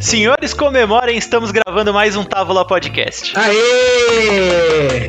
Senhores, comemorem, estamos gravando mais um Távola Podcast. Aê!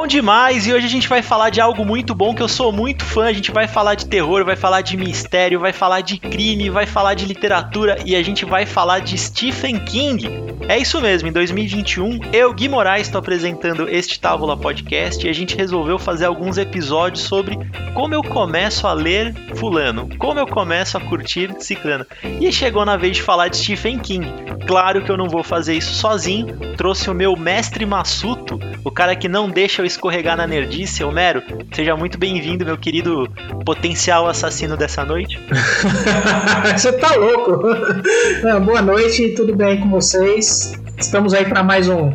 Bom demais, e hoje a gente vai falar de algo muito bom que eu sou muito fã. A gente vai falar de terror, vai falar de mistério, vai falar de crime, vai falar de literatura e a gente vai falar de Stephen King. É isso mesmo, em 2021, eu, Gui Moraes, estou apresentando este Távola Podcast e a gente resolveu fazer alguns episódios sobre como eu começo a ler Fulano, como eu começo a curtir Ciclano. E chegou na vez de falar de Stephen King. Claro que eu não vou fazer isso sozinho, trouxe o meu mestre Massuto, o cara que não deixa eu escorregar na nerdice. Homero, seja muito bem-vindo, meu querido potencial assassino dessa noite. Você tá louco? boa noite, tudo bem com vocês? Estamos aí para mais um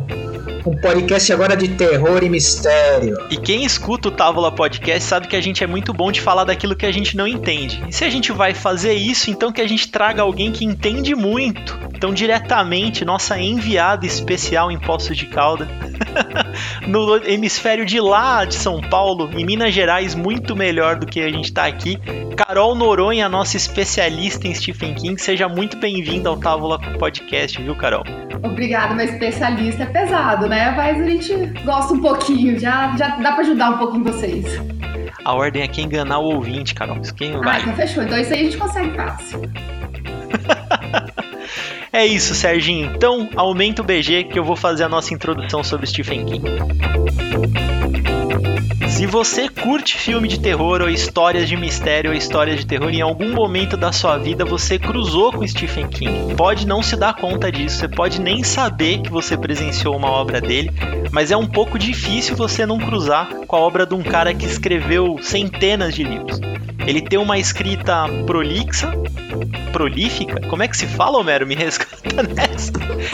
um podcast agora de terror e mistério. E quem escuta o Távola Podcast sabe que a gente é muito bom de falar daquilo que a gente não entende. E se a gente vai fazer isso, então que a gente traga alguém que entende muito. Então, diretamente, nossa enviada especial em Poços de Calda, no hemisfério de lá de São Paulo, em Minas Gerais, muito melhor do que a gente está aqui. Carol Noronha, nossa especialista em Stephen King, seja muito bem-vinda ao Távola Podcast, viu, Carol? Obrigada, mas especialista é pesado, né? Mas a gente gosta um pouquinho, já, já dá para ajudar um pouquinho vocês. A ordem é que enganar o ouvinte, Carol. Isso quem vai. Ah, então fechou. Então isso aí a gente consegue fácil. É isso, Serginho. Então, aumenta o BG que eu vou fazer a nossa introdução sobre Stephen King. Se você curte filme de terror ou histórias de mistério ou histórias de terror, em algum momento da sua vida você cruzou com Stephen King. Pode não se dar conta disso, você pode nem saber que você presenciou uma obra dele, mas é um pouco difícil você não cruzar com a obra de um cara que escreveu centenas de livros. Ele tem uma escrita prolixa, prolífica? Como é que se fala, Homero? Me resgata nessa.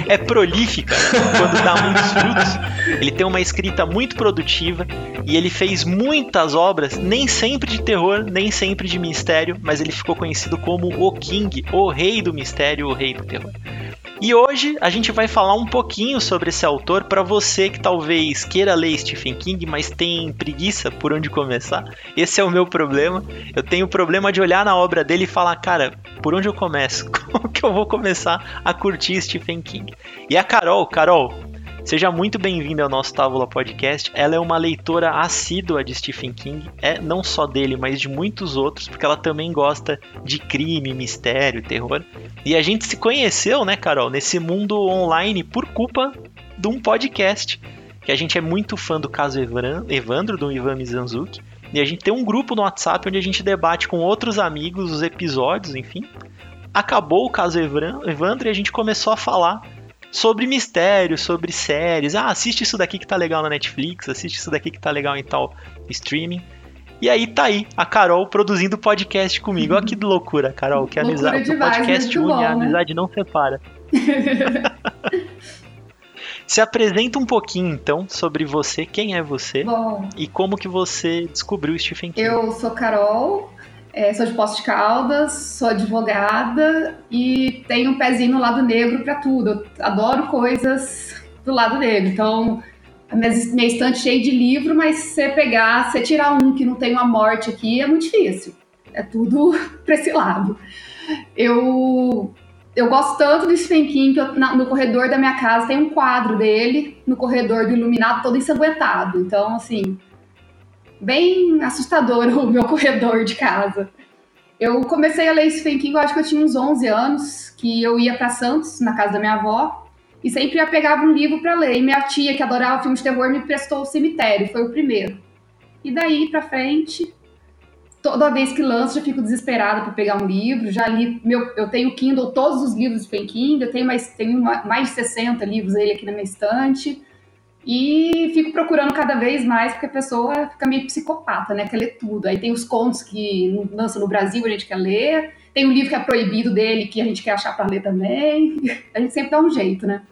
É prolífica, quando dá muitos frutos. Ele tem uma escrita muito produtiva e ele fez muitas obras, nem sempre de terror, nem sempre de mistério, mas ele ficou conhecido como o King, o rei do mistério, o rei do terror. E hoje a gente vai falar um pouquinho sobre esse autor para você que talvez queira ler Stephen King, mas tem preguiça por onde começar. Esse é o meu problema. Eu tenho o problema de olhar na obra dele e falar, cara, por onde eu começo? Como que eu vou começar a curtir Stephen King? E a Carol, Carol, Seja muito bem-vinda ao nosso Távola Podcast. Ela é uma leitora assídua de Stephen King, é não só dele, mas de muitos outros, porque ela também gosta de crime, mistério, terror. E a gente se conheceu, né, Carol, nesse mundo online por culpa de um podcast. Que a gente é muito fã do caso Evandro, do Ivan Mizanzuki. E a gente tem um grupo no WhatsApp onde a gente debate com outros amigos os episódios, enfim. Acabou o caso Evandro e a gente começou a falar sobre mistério, sobre séries. Ah, assiste isso daqui que tá legal na Netflix, assiste isso daqui que tá legal em tal streaming. E aí tá aí, a Carol produzindo podcast comigo. Olha que loucura, Carol, que amizade. O podcast une, a né? amizade não separa. Se apresenta um pouquinho então sobre você, quem é você Bom, e como que você descobriu Stephen King. Eu sou Carol, é, sou de Poços de Caldas, sou advogada e tenho um pezinho no lado negro para tudo. Eu adoro coisas do lado negro. Então, a minha, minha estante cheia de livro, mas se pegar, se tirar um que não tem uma morte aqui, é muito difícil. É tudo para esse lado. Eu eu gosto tanto do Stephen King que eu, na, no corredor da minha casa tem um quadro dele no corredor do iluminado todo ensanguentado. Então, assim, bem assustador o meu corredor de casa. Eu comecei a ler Stephen King, eu acho que eu tinha uns 11 anos, que eu ia para Santos, na casa da minha avó, e sempre ia pegar um livro para ler. E minha tia, que adorava filmes de terror, me prestou O Cemitério, foi o primeiro. E daí para frente, toda vez que lança, já fico desesperada para pegar um livro. Já li, meu, eu tenho Kindle, todos os livros de Stephen King, eu tenho mais, tenho mais de 60 livros dele aqui na minha estante. E fico procurando cada vez mais, porque a pessoa fica meio psicopata, né? Quer ler tudo. Aí tem os contos que lançam no Brasil, a gente quer ler. Tem um livro que é proibido dele, que a gente quer achar para ler também. A gente sempre dá um jeito, né?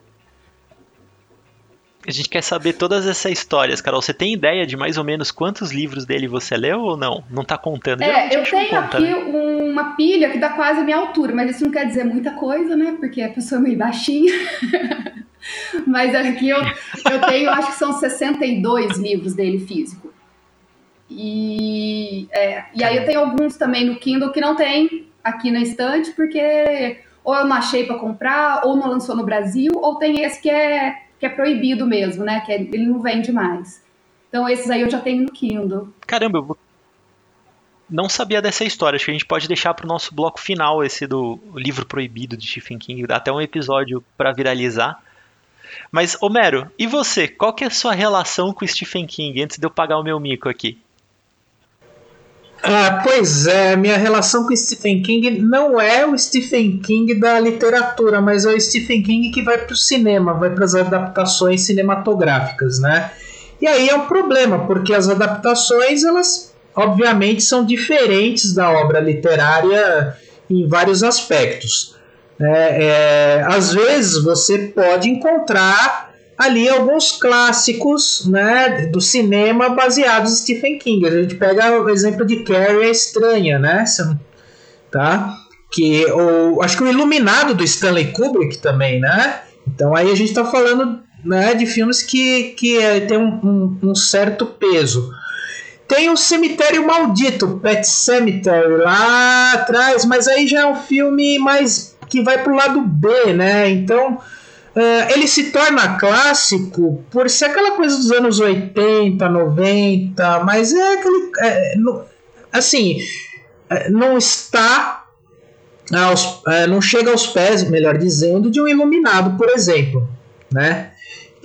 A gente quer saber todas essas histórias, Carol. Você tem ideia de mais ou menos quantos livros dele você leu ou não? Não tá contando? É, eu tenho conta, aqui né? uma pilha que dá quase a minha altura, mas isso não quer dizer muita coisa, né? Porque a pessoa é meio baixinha. Mas aqui eu, eu tenho, acho que são 62 livros dele físico. E, é, e aí eu tenho alguns também no Kindle que não tem aqui na estante porque ou eu não achei para comprar, ou não lançou no Brasil, ou tem esse que é, que é proibido mesmo, né? Que é, ele não vende mais. Então esses aí eu já tenho no Kindle. Caramba, eu não sabia dessa história. Acho que a gente pode deixar para o nosso bloco final esse do livro proibido de Stephen King, até um episódio para viralizar. Mas, Homero, e você? Qual que é a sua relação com Stephen King antes de eu pagar o meu mico aqui? Ah, pois é, minha relação com Stephen King não é o Stephen King da literatura, mas é o Stephen King que vai para o cinema, vai para as adaptações cinematográficas, né? E aí é um problema, porque as adaptações, elas obviamente são diferentes da obra literária em vários aspectos. É, é, às vezes você pode encontrar ali alguns clássicos né, do cinema baseados em Stephen King. A gente pega o exemplo de Carrie a Estranha, né? Tá? Que o, acho que o Iluminado do Stanley Kubrick também, né? Então aí a gente está falando né, de filmes que, que é, tem um, um, um, certo peso. Tem o Cemitério Maldito, Pet Cemetery, lá atrás, mas aí já é um filme mais que vai pro lado B, né? Então Uh, ele se torna clássico por ser aquela coisa dos anos 80, 90, mas é aquele. É, no, assim, é, não está. Aos, é, não chega aos pés, melhor dizendo, de um iluminado, por exemplo. Né?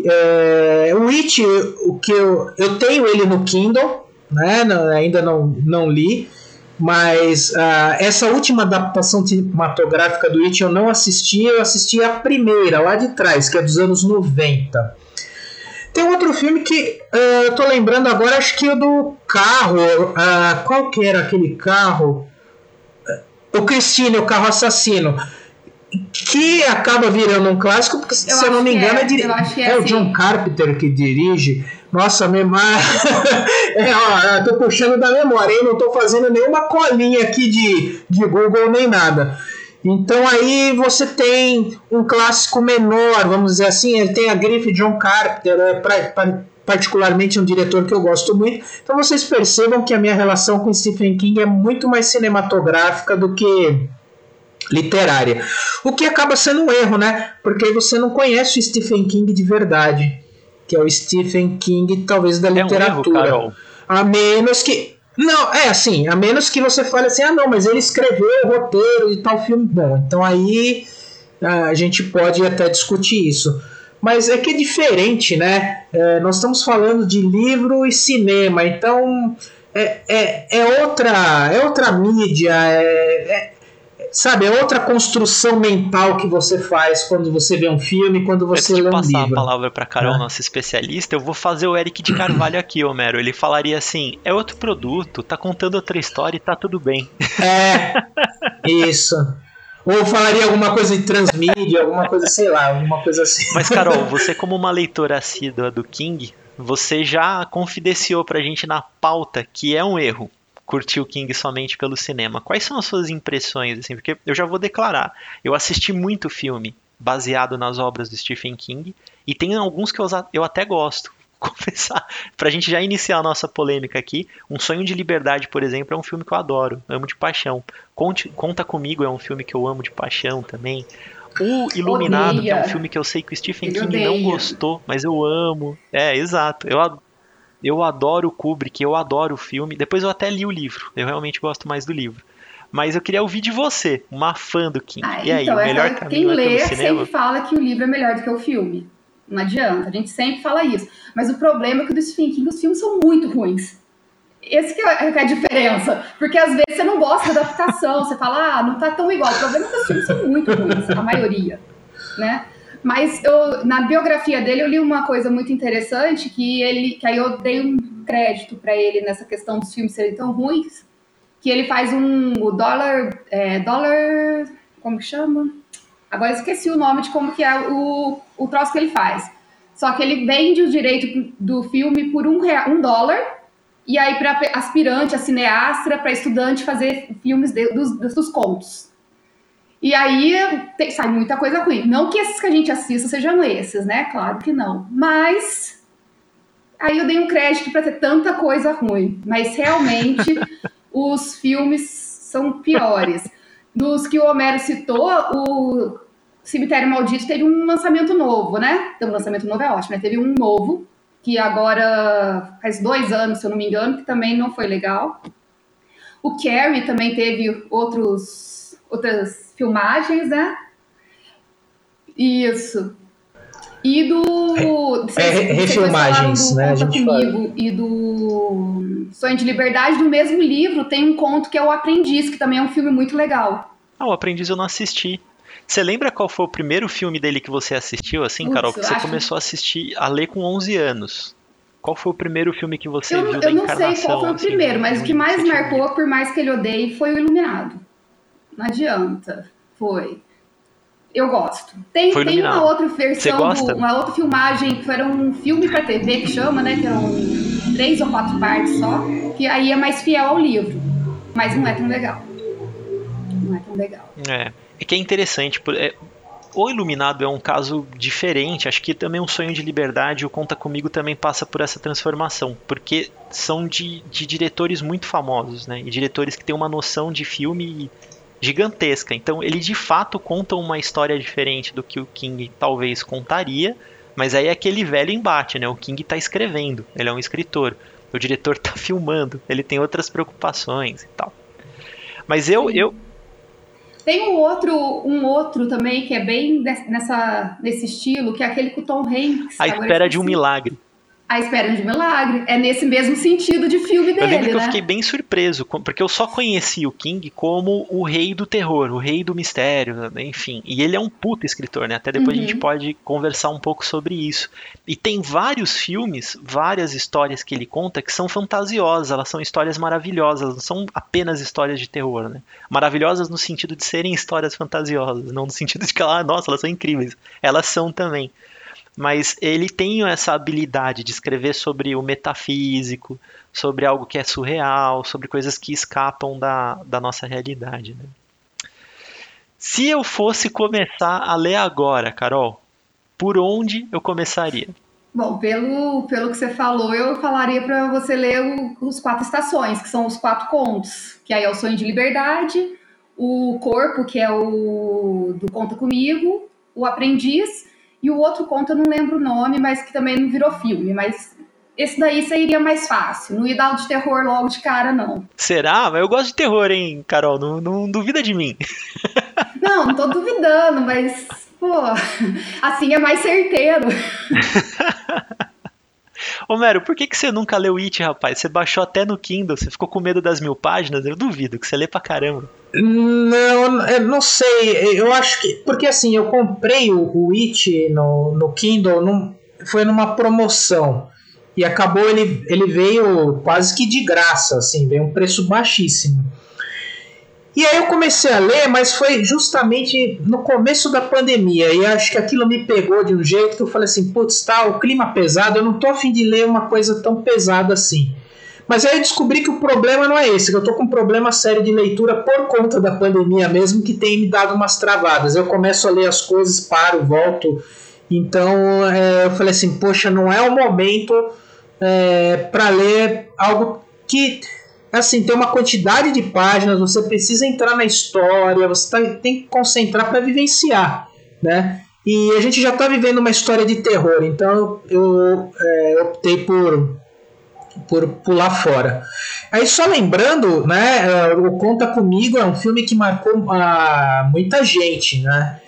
É, o It, o que eu, eu tenho ele no Kindle, né? Não, ainda não, não li. Mas uh, essa última adaptação cinematográfica do It eu não assisti, eu assisti a primeira, lá de trás, que é dos anos 90. Tem outro filme que uh, eu tô lembrando agora, acho que é do carro. Uh, qual que era aquele carro? O Christine, o carro assassino. Que acaba virando um clássico, porque, eu se eu não me engano, é, é, é, é, o assim. John Carpenter que dirige. Nossa, memória. é, ó, tô puxando da memória, hein? Não tô fazendo nenhuma colinha aqui de, de Google nem nada. Então aí você tem um clássico menor, vamos dizer assim, ele tem a grife John Carpenter, é pra, pra, particularmente um diretor que eu gosto muito. Então vocês percebam que a minha relação com Stephen King é muito mais cinematográfica do que literária. O que acaba sendo um erro, né? Porque você não conhece o Stephen King de verdade que é o Stephen King, talvez da literatura. É um erro, a menos que. Não, é assim, a menos que você fale assim, ah não, mas ele escreveu o roteiro de tal filme. Bom, então aí a gente pode até discutir isso. Mas é que é diferente, né? É, nós estamos falando de livro e cinema, então é, é, é outra, é outra mídia, é, é sabe, é outra construção mental que você faz quando você vê um filme, quando você Antes lê um livro. passar a palavra para Carol, é. nossa especialista, eu vou fazer o Eric de Carvalho aqui, Homero. Ele falaria assim: é outro produto, tá contando outra história e tá tudo bem. É, isso. Ou falaria alguma coisa de transmídia, alguma coisa, sei lá, alguma coisa assim. Mas, Carol, você, como uma leitora assídua do King, você já confidenciou pra gente na pauta que é um erro curtir o King somente pelo cinema. Quais são as suas impressões, assim? Porque eu já vou declarar, eu assisti muito filme baseado nas obras do Stephen King e tem alguns que eu, eu até gosto. Confessar, pra gente já iniciar a nossa polêmica aqui, Um Sonho de Liberdade, por exemplo, é um filme que eu adoro, amo de paixão. Conte, Conta Comigo é um filme que eu amo de paixão também. O Iluminado, que é um filme que eu sei que o Stephen Ele King odeia. não gostou, mas eu amo. É, exato. Eu, eu adoro o Kubrick, eu adoro o filme. Depois eu até li o livro. Eu realmente gosto mais do livro. Mas eu queria ouvir de você, uma fã do King. Ah, e aí, então, o melhor essa, caminho quem lê sempre fala que o livro é melhor do que o filme. Não adianta, a gente sempre fala isso. Mas o problema é que do Stephen King os filmes são muito ruins. Esse que é, que é a diferença. Porque às vezes você não gosta da adaptação, você fala, ah, não tá tão igual. O problema é que os filmes são muito ruins, a maioria. Né? Mas eu, na biografia dele eu li uma coisa muito interessante que ele, que aí eu dei um crédito para ele nessa questão dos filmes serem tão ruins, que ele faz um o dólar, é, dólar, como que chama? Agora esqueci o nome de como que é o, o troço que ele faz. Só que ele vende o direito do filme por um, real, um dólar e aí para aspirante, a cineastra, para estudante fazer filmes de, dos, dos contos. E aí tem, sai muita coisa ruim. Não que esses que a gente assista sejam esses, né? Claro que não. Mas aí eu dei um crédito para ter tanta coisa ruim. Mas realmente os filmes são piores. Dos que o Homero citou, o Cemitério Maldito teve um lançamento novo, né? Então, um lançamento novo é ótimo, né? Teve um novo, que agora faz dois anos, se eu não me engano, que também não foi legal. O Carrie também teve outros, outras filmagens, né? Isso. E do. É, é, refilmagens, do né? Conta Comigo e do Sonho de Liberdade, do mesmo livro, tem um conto que é O Aprendiz, que também é um filme muito legal. Ah, O Aprendiz eu não assisti. Você lembra qual foi o primeiro filme dele que você assistiu, assim, Carol? Porque você começou a assistir a ler com 11 anos. Qual foi o primeiro filme que você eu, viu eu da Eu não sei qual foi o assim, primeiro, mas o que mais marcou, por mais que ele odeie, foi o Iluminado. Não adianta. Foi. Eu gosto. Tem, tem uma outra versão, do, uma outra filmagem, que era um filme para TV que chama, né? Que eram três ou quatro partes só, que aí é mais fiel ao livro. Mas não é tão legal. Não é tão legal. É. É que é interessante. É, o Iluminado é um caso diferente. Acho que também um sonho de liberdade. O Conta Comigo também passa por essa transformação, porque são de, de diretores muito famosos, né? E diretores que têm uma noção de filme gigantesca. Então ele de fato conta uma história diferente do que o King talvez contaria. Mas aí é aquele velho embate, né? O King está escrevendo, ele é um escritor. O diretor está filmando, ele tem outras preocupações e tal. Mas eu, eu, tem um outro, um outro também que é bem nessa, nesse estilo, que é aquele com o Tom Hanks. A Espera de um Milagre. A Espera de um Milagre. É nesse mesmo sentido de filme dele, Eu lembro que né? eu fiquei bem surpreso, porque eu só conheci o King como o rei do terror, o rei do mistério, enfim. E ele é um puta escritor, né? Até depois uhum. a gente pode conversar um pouco sobre isso. E tem vários filmes, várias histórias que ele conta que são fantasiosas, elas são histórias maravilhosas, não são apenas histórias de terror, né? Maravilhosas no sentido de serem histórias fantasiosas, não no sentido de que, ah, nossa, elas são incríveis. Elas são também mas ele tem essa habilidade de escrever sobre o metafísico, sobre algo que é surreal, sobre coisas que escapam da, da nossa realidade. Né? Se eu fosse começar a ler agora, Carol, por onde eu começaria? Bom, pelo, pelo que você falou, eu falaria para você ler o, os quatro estações, que são os quatro contos, que aí é o Sonho de Liberdade, o Corpo, que é o do Conta Comigo, o Aprendiz e o outro conto eu não lembro o nome, mas que também não virou filme. Mas esse daí seria mais fácil. Não ia dar o de terror logo de cara, não. Será? Mas eu gosto de terror, hein, Carol? Não, não duvida de mim. Não, não tô duvidando, mas, pô, assim é mais certeiro. Homero, por que, que você nunca leu It, rapaz? Você baixou até no Kindle, você ficou com medo das mil páginas? Eu duvido, que você lê pra caramba. Não, eu não sei. Eu acho que. Porque assim, eu comprei o, o It no, no Kindle, num, foi numa promoção. E acabou, ele, ele veio quase que de graça, assim, veio um preço baixíssimo. E aí eu comecei a ler, mas foi justamente no começo da pandemia. E acho que aquilo me pegou de um jeito que eu falei assim, putz, tá, o clima pesado, eu não tô afim de ler uma coisa tão pesada assim. Mas aí eu descobri que o problema não é esse, que eu tô com um problema sério de leitura por conta da pandemia mesmo, que tem me dado umas travadas. Eu começo a ler as coisas, paro, volto. Então é, eu falei assim, poxa, não é o momento é, para ler algo que assim, tem uma quantidade de páginas, você precisa entrar na história, você tá, tem que concentrar para vivenciar, né? E a gente já está vivendo uma história de terror, então eu é, optei por, por pular fora. Aí só lembrando, né, é, o Conta Comigo é um filme que marcou uh, muita gente, né?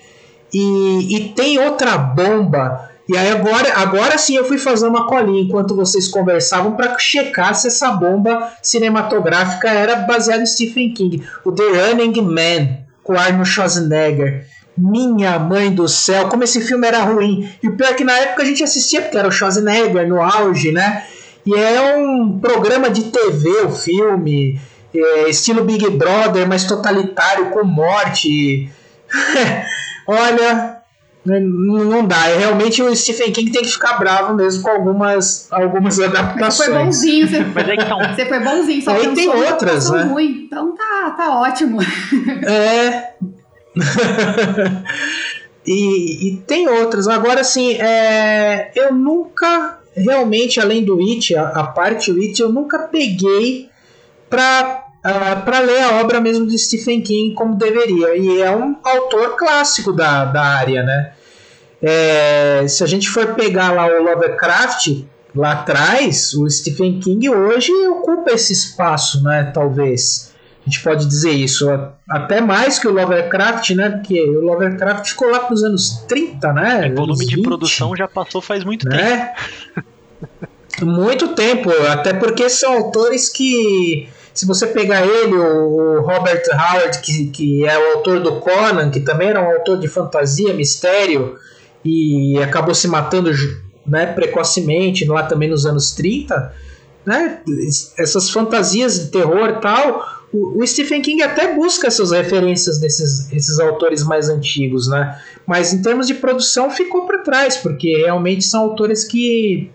E, e tem outra bomba e aí agora, agora sim eu fui fazer uma colinha enquanto vocês conversavam para checar se essa bomba cinematográfica era baseada em Stephen King. O The Running Man, com Arnold Schwarzenegger. Minha mãe do céu, como esse filme era ruim. E pior que na época a gente assistia porque era o Schwarzenegger no auge, né? E é um programa de TV o filme, é, estilo Big Brother, mas totalitário, com morte. Olha, não dá. É, realmente o Stephen King tem que ficar bravo mesmo com algumas, algumas adaptações. Você foi bonzinho, você, Mas é que tá você foi bonzinho, só Aí tem outras, né? Ruim, então tá, tá ótimo. É. e, e, tem outras. Agora, assim, é, eu nunca, realmente, além do It, a, a parte do It, eu nunca peguei pra uh, para ler a obra mesmo de Stephen King como deveria. E é um autor clássico da, da área, né? É, se a gente for pegar lá o Lovecraft lá atrás, o Stephen King hoje ocupa esse espaço, né? Talvez a gente pode dizer isso até mais que o Lovecraft, né? Porque o Lovecraft ficou lá para os anos 30, né? O volume de produção já passou faz muito né? tempo. muito tempo, até porque são autores que se você pegar ele, o Robert Howard, que, que é o autor do Conan, que também era um autor de fantasia, mistério, e acabou se matando né, precocemente, lá também nos anos 30, né, essas fantasias de terror e tal, o, o, Stephen King até busca essas referências desses esses autores mais antigos, né? Mas em termos de produção ficou para trás, porque realmente são autores que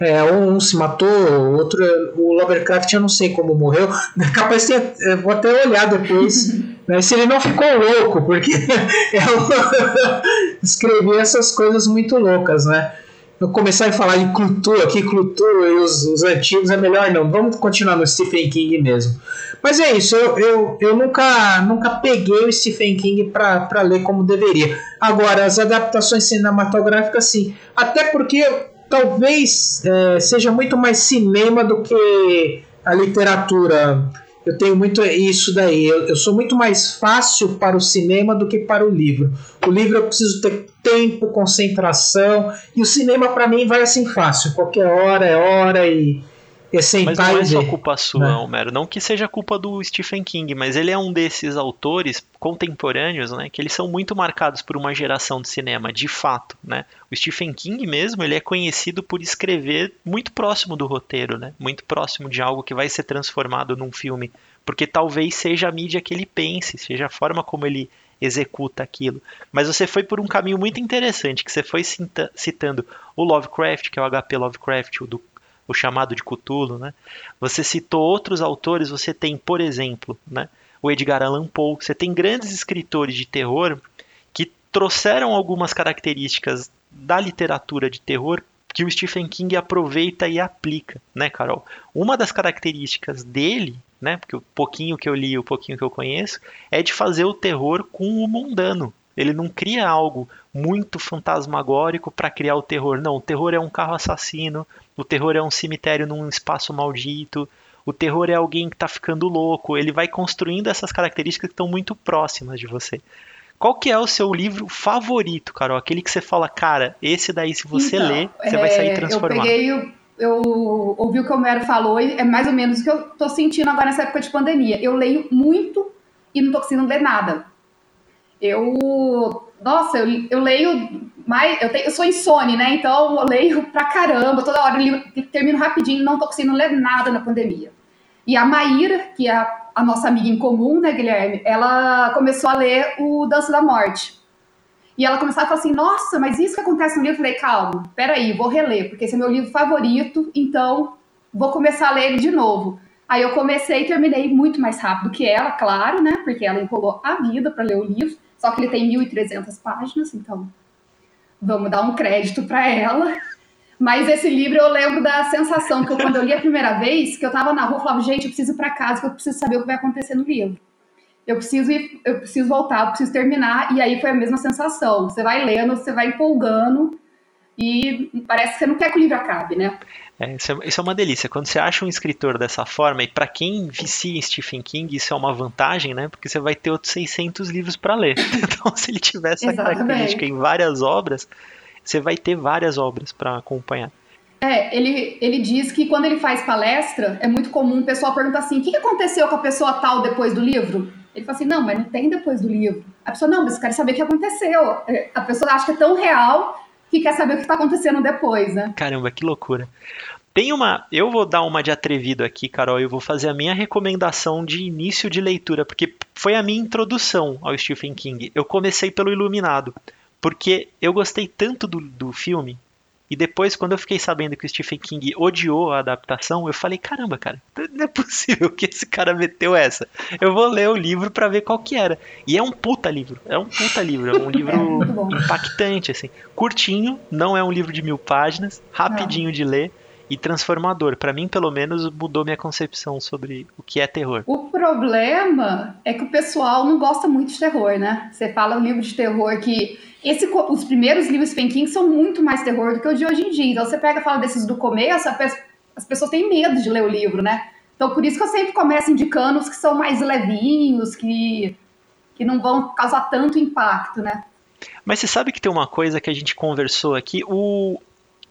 é, um se matou, o outro, o Lovecraft eu não sei como morreu. Capaz de ter, vou até olhar depois né, se ele não ficou louco, porque eu escrevi essas coisas muito loucas, né? Eu começar a falar de Cthulhu aqui, Cthulhu e os, os antigos é melhor não. Vamos continuar no Stephen King mesmo. Mas é isso, eu, eu, eu nunca, nunca peguei o Stephen King para ler como deveria. Agora, as adaptações cinematográficas, sim. Até porque talvez é, seja muito mais cinema do que a literatura. Eu tenho muito isso daí. Eu, eu, sou muito mais fácil para o cinema do que para o livro. O livro eu preciso ter tempo, concentração. E o cinema, para mim, vai assim fácil. Qualquer hora é hora e é mas não é só culpa sua, né? Homero. Não que seja culpa do Stephen King, mas ele é um desses autores contemporâneos, né? Que eles são muito marcados por uma geração de cinema, de fato, né? O Stephen King mesmo, ele é conhecido por escrever muito próximo do roteiro, né? Muito próximo de algo que vai ser transformado num filme. Porque talvez seja a mídia que ele pense, seja a forma como ele executa aquilo. Mas você foi por um caminho muito interessante, que você foi citando o Lovecraft, que é o HP Lovecraft, o do o chamado de Cthulhu, né? Você citou outros autores, você tem, por exemplo, né, o Edgar Allan Poe, você tem grandes escritores de terror que trouxeram algumas características da literatura de terror que o Stephen King aproveita e aplica, né, Carol? Uma das características dele, né, porque o pouquinho que eu li, o pouquinho que eu conheço, é de fazer o terror com o mundano. Ele não cria algo muito fantasmagórico para criar o terror. Não, o terror é um carro assassino, o terror é um cemitério num espaço maldito. O terror é alguém que está ficando louco. Ele vai construindo essas características que estão muito próximas de você. Qual que é o seu livro favorito, Carol? Aquele que você fala, cara, esse daí, se você então, ler, você é, vai sair transformado. Eu peguei, eu ouvi o que o Mero falou e é mais ou menos o que eu tô sentindo agora nessa época de pandemia. Eu leio muito e não tô conseguindo ler nada. Eu, nossa, eu, eu leio mas eu, tenho, eu sou insone, né? Então eu leio pra caramba, toda hora eu termino rapidinho, não tô conseguindo ler nada na pandemia. E a Maíra, que é a, a nossa amiga em comum, né, Guilherme? Ela começou a ler o Dança da Morte. E ela começou a falar assim: Nossa, mas isso que acontece no livro? Eu falei: Calma, peraí, vou reler, porque esse é meu livro favorito, então vou começar a ler ele de novo. Aí eu comecei e terminei muito mais rápido que ela, claro, né? Porque ela enrolou a vida para ler o livro, só que ele tem 1.300 páginas, então vamos dar um crédito para ela. Mas esse livro eu lembro da sensação que eu, quando eu li a primeira vez, que eu estava na rua, eu falava, gente, eu preciso ir para casa, que eu preciso saber o que vai acontecer no livro. Eu preciso ir, eu preciso voltar, eu preciso terminar, e aí foi a mesma sensação. Você vai lendo, você vai empolgando, e parece que você não quer que o livro acabe, né? É, isso, é, isso, é, uma delícia. Quando você acha um escritor dessa forma, e para quem vicia em Stephen King, isso é uma vantagem, né? Porque você vai ter outros 600 livros para ler. Então, se ele tiver essa Exatamente. característica em várias obras, você vai ter várias obras para acompanhar. É, ele, ele diz que quando ele faz palestra, é muito comum o pessoal perguntar assim: o que aconteceu com a pessoa tal depois do livro? Ele fala assim: não, mas não tem depois do livro. A pessoa, não, mas eu quero saber o que aconteceu. É, a pessoa acha que é tão real que quer saber o que está acontecendo depois, né? Caramba, que loucura. Tem uma. Eu vou dar uma de atrevido aqui, Carol. Eu vou fazer a minha recomendação de início de leitura, porque foi a minha introdução ao Stephen King. Eu comecei pelo Iluminado, porque eu gostei tanto do, do filme e depois, quando eu fiquei sabendo que o Stephen King odiou a adaptação, eu falei, caramba, cara, não é possível que esse cara meteu essa. Eu vou ler o livro para ver qual que era. E é um puta livro, é um puta livro, é um livro é impactante, assim. Curtinho, não é um livro de mil páginas, rapidinho não. de ler. E transformador. Para mim, pelo menos, mudou minha concepção sobre o que é terror. O problema é que o pessoal não gosta muito de terror, né? Você fala um livro de terror que esse, os primeiros livros Stephen King são muito mais terror do que os de hoje em dia. Então você pega e fala desses do começo, as pessoas têm medo de ler o livro, né? Então por isso que eu sempre começo indicando os que são mais levinhos, que, que não vão causar tanto impacto, né? Mas você sabe que tem uma coisa que a gente conversou aqui, o,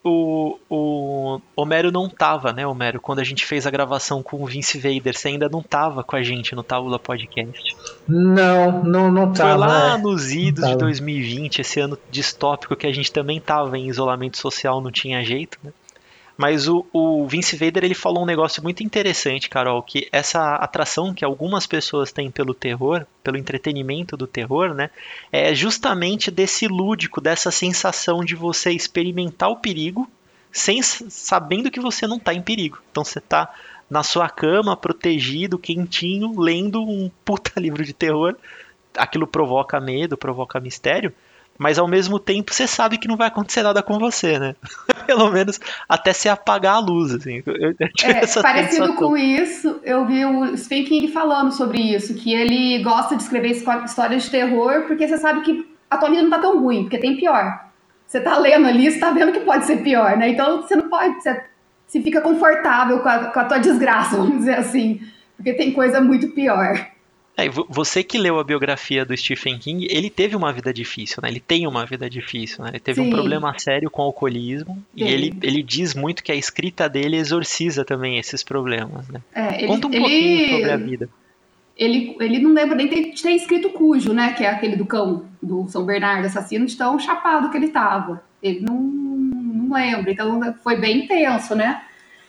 o, o Homero não tava, né, Homero, quando a gente fez a gravação com o Vince Vader, você ainda não tava com a gente no Tábula Podcast. Não, não, não tava. Foi lá é. nos idos de 2020, esse ano distópico que a gente também tava em isolamento social, não tinha jeito, né? Mas o, o Vince Vader ele falou um negócio muito interessante, Carol, que essa atração que algumas pessoas têm pelo terror, pelo entretenimento do terror, né, é justamente desse lúdico, dessa sensação de você experimentar o perigo sem sabendo que você não está em perigo. Então você está na sua cama, protegido, quentinho, lendo um puta livro de terror. Aquilo provoca medo, provoca mistério mas ao mesmo tempo você sabe que não vai acontecer nada com você, né? Pelo menos até se apagar a luz, assim. Eu, eu é, parecido sensação. com isso, eu vi o Stephen King falando sobre isso, que ele gosta de escrever histórias de terror porque você sabe que a tua vida não tá tão ruim, porque tem pior. Você tá lendo ali, você tá vendo que pode ser pior, né? Então você não pode, você se fica confortável com a, com a tua desgraça, vamos dizer assim, porque tem coisa muito pior. É, você que leu a biografia do Stephen King, ele teve uma vida difícil, né? Ele tem uma vida difícil, né? Ele teve Sim. um problema sério com o alcoolismo Sim. e ele, ele diz muito que a escrita dele exorciza também esses problemas, né? É, ele, Conta um ele, pouquinho sobre a vida. Ele, ele não lembra nem de ter escrito Cujo, né? Que é aquele do cão, do São Bernardo assassino, de tão chapado que ele tava. Ele não, não lembra, então foi bem intenso, né?